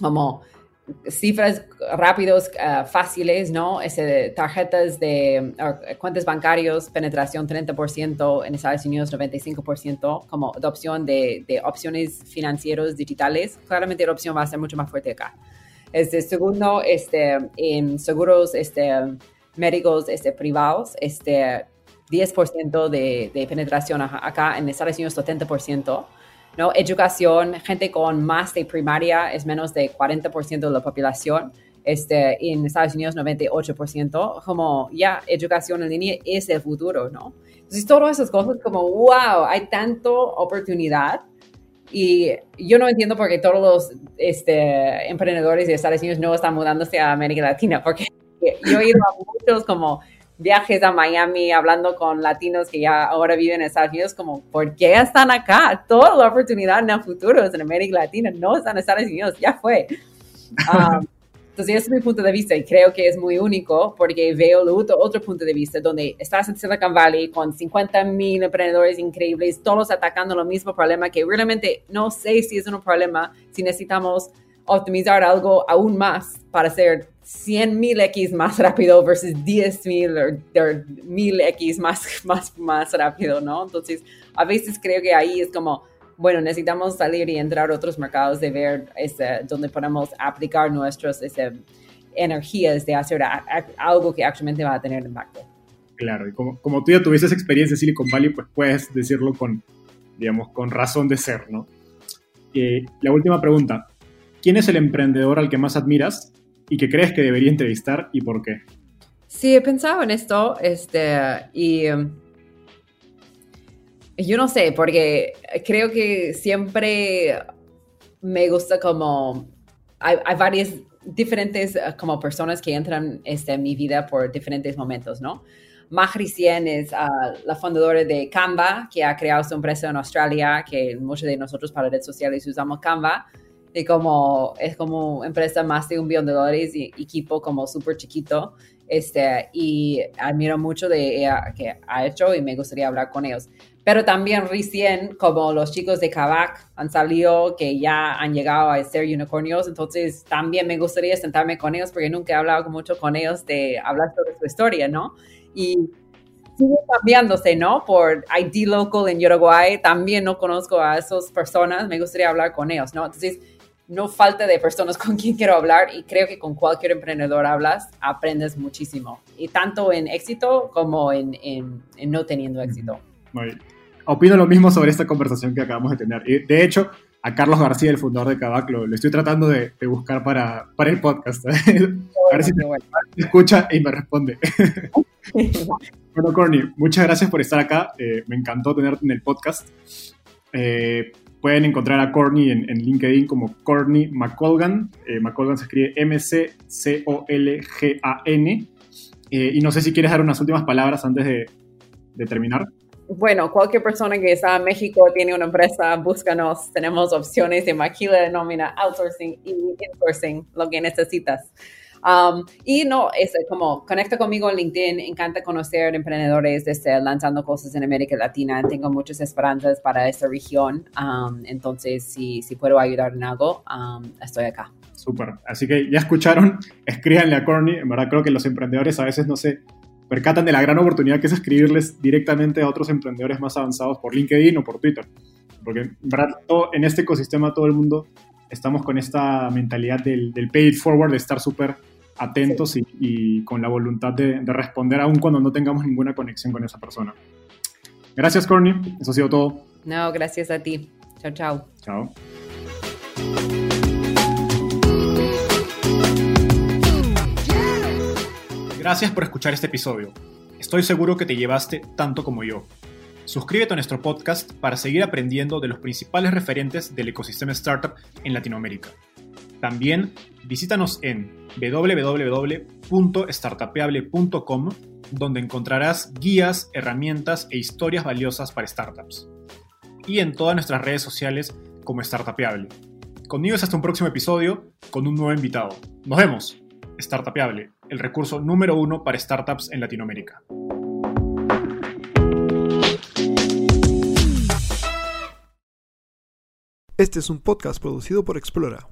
como cifras rápidos, uh, fáciles, ¿no? Ese, tarjetas de uh, cuentas bancarios, penetración 30%, en Estados Unidos 95%, como adopción de, de opciones financieros digitales. Claramente la opción va a ser mucho más fuerte acá. Este, segundo, este, en seguros este, médicos este, privados, este, 10% de, de penetración acá, en Estados Unidos 70%. ¿No? Educación, gente con más de primaria es menos de 40% de la población. Este, en Estados Unidos 98%, como ya educación en línea es el futuro, ¿no? Entonces, todas esas cosas como, wow, hay tanto oportunidad y yo no entiendo por qué todos los este, emprendedores de Estados Unidos no están mudándose a América Latina, porque yo he ido a muchos como viajes a Miami hablando con latinos que ya ahora viven en Estados Unidos, como, ¿por qué están acá? Toda la oportunidad en el futuro en América Latina no están en Estados Unidos, ya fue. Um, entonces, ese es mi punto de vista y creo que es muy único porque veo otro, otro punto de vista donde estás en Silicon Valley con 50 mil emprendedores increíbles, todos atacando el mismo problema que realmente no sé si es un problema, si necesitamos optimizar algo aún más para ser 100 mil X más rápido versus 10 mil o 1000 X más, más, más rápido, ¿no? Entonces, a veces creo que ahí es como, bueno, necesitamos salir y entrar a otros mercados de ver este, donde podemos aplicar nuestras energías de hacer algo que actualmente va a tener impacto. Claro, y como, como tú ya tuviste esa experiencia en Silicon Valley, pues puedes decirlo con, digamos, con razón de ser, ¿no? Eh, la última pregunta, ¿quién es el emprendedor al que más admiras y que crees que debería entrevistar y por qué? Sí, he pensado en esto este, y yo no sé, porque creo que siempre me gusta como, hay, hay varias diferentes como personas que entran este, en mi vida por diferentes momentos, ¿no? Mahri Sien es ah, la fundadora de Canva, que ha creado su empresa en Australia, que muchos de nosotros para redes sociales usamos Canva. Y como, es como empresa más de un billón de dólares y equipo como súper chiquito. Este, y admiro mucho de ella que ha hecho y me gustaría hablar con ellos. Pero también recién, como los chicos de Kavak han salido, que ya han llegado a ser unicornios, entonces también me gustaría sentarme con ellos porque nunca he hablado mucho con ellos de hablar sobre su historia, ¿no? y sigue cambiándose, ¿no? Por ID Local en Uruguay, también no conozco a esas personas, me gustaría hablar con ellos, ¿no? Entonces, no falta de personas con quien quiero hablar y creo que con cualquier emprendedor hablas, aprendes muchísimo, y tanto en éxito como en, en, no teniendo éxito. Opino lo mismo sobre esta conversación que acabamos de tener. Y de hecho, a Carlos García, el fundador de Kavak, lo, estoy tratando de, buscar para, para el podcast. a ver si me escucha y me responde. bueno, Corny, muchas gracias por estar acá. Eh, me encantó tenerte en el podcast. Eh, pueden encontrar a Corny en, LinkedIn como Corny McColgan. Eh, McColgan se escribe M-C-C-O-L-G-A-N. y no sé si quieres dar unas últimas palabras antes de, de terminar bueno, cualquier persona que está en México tiene una empresa, búscanos. Tenemos opciones de maquila de nómina, outsourcing y insourcing, lo que necesitas. Um, y no, es como conecta conmigo en LinkedIn, encanta conocer emprendedores desde lanzando cosas en América Latina. Tengo muchas esperanzas para esta región. Um, entonces, si, si puedo ayudar en algo, um, estoy acá. Súper. Así que ya escucharon, escríbanle a Corny. En verdad creo que los emprendedores a veces no se percatan de la gran oportunidad que es escribirles directamente a otros emprendedores más avanzados por LinkedIn o por Twitter. Porque en verdad en este ecosistema todo el mundo estamos con esta mentalidad del, del pay it forward, de estar súper atentos y, con la voluntad de, responder aún cuando no tengamos ninguna conexión con esa persona. Gracias, Corny. Eso ha sido todo. No, gracias a ti. Chao, chao. Chao. Gracias por escuchar este episodio. Estoy seguro que te llevaste tanto como yo. Suscríbete a nuestro podcast para seguir aprendiendo de los principales referentes del ecosistema startup en Latinoamérica. También visítanos en www.startapeable.com donde encontrarás guías, herramientas e historias valiosas para startups. Y en todas nuestras redes sociales como Startapeable. Conmigo es hasta un próximo episodio con un nuevo invitado. Nos vemos. Startapeable, el recurso número uno para startups en Latinoamérica. Este es un podcast producido por Explora.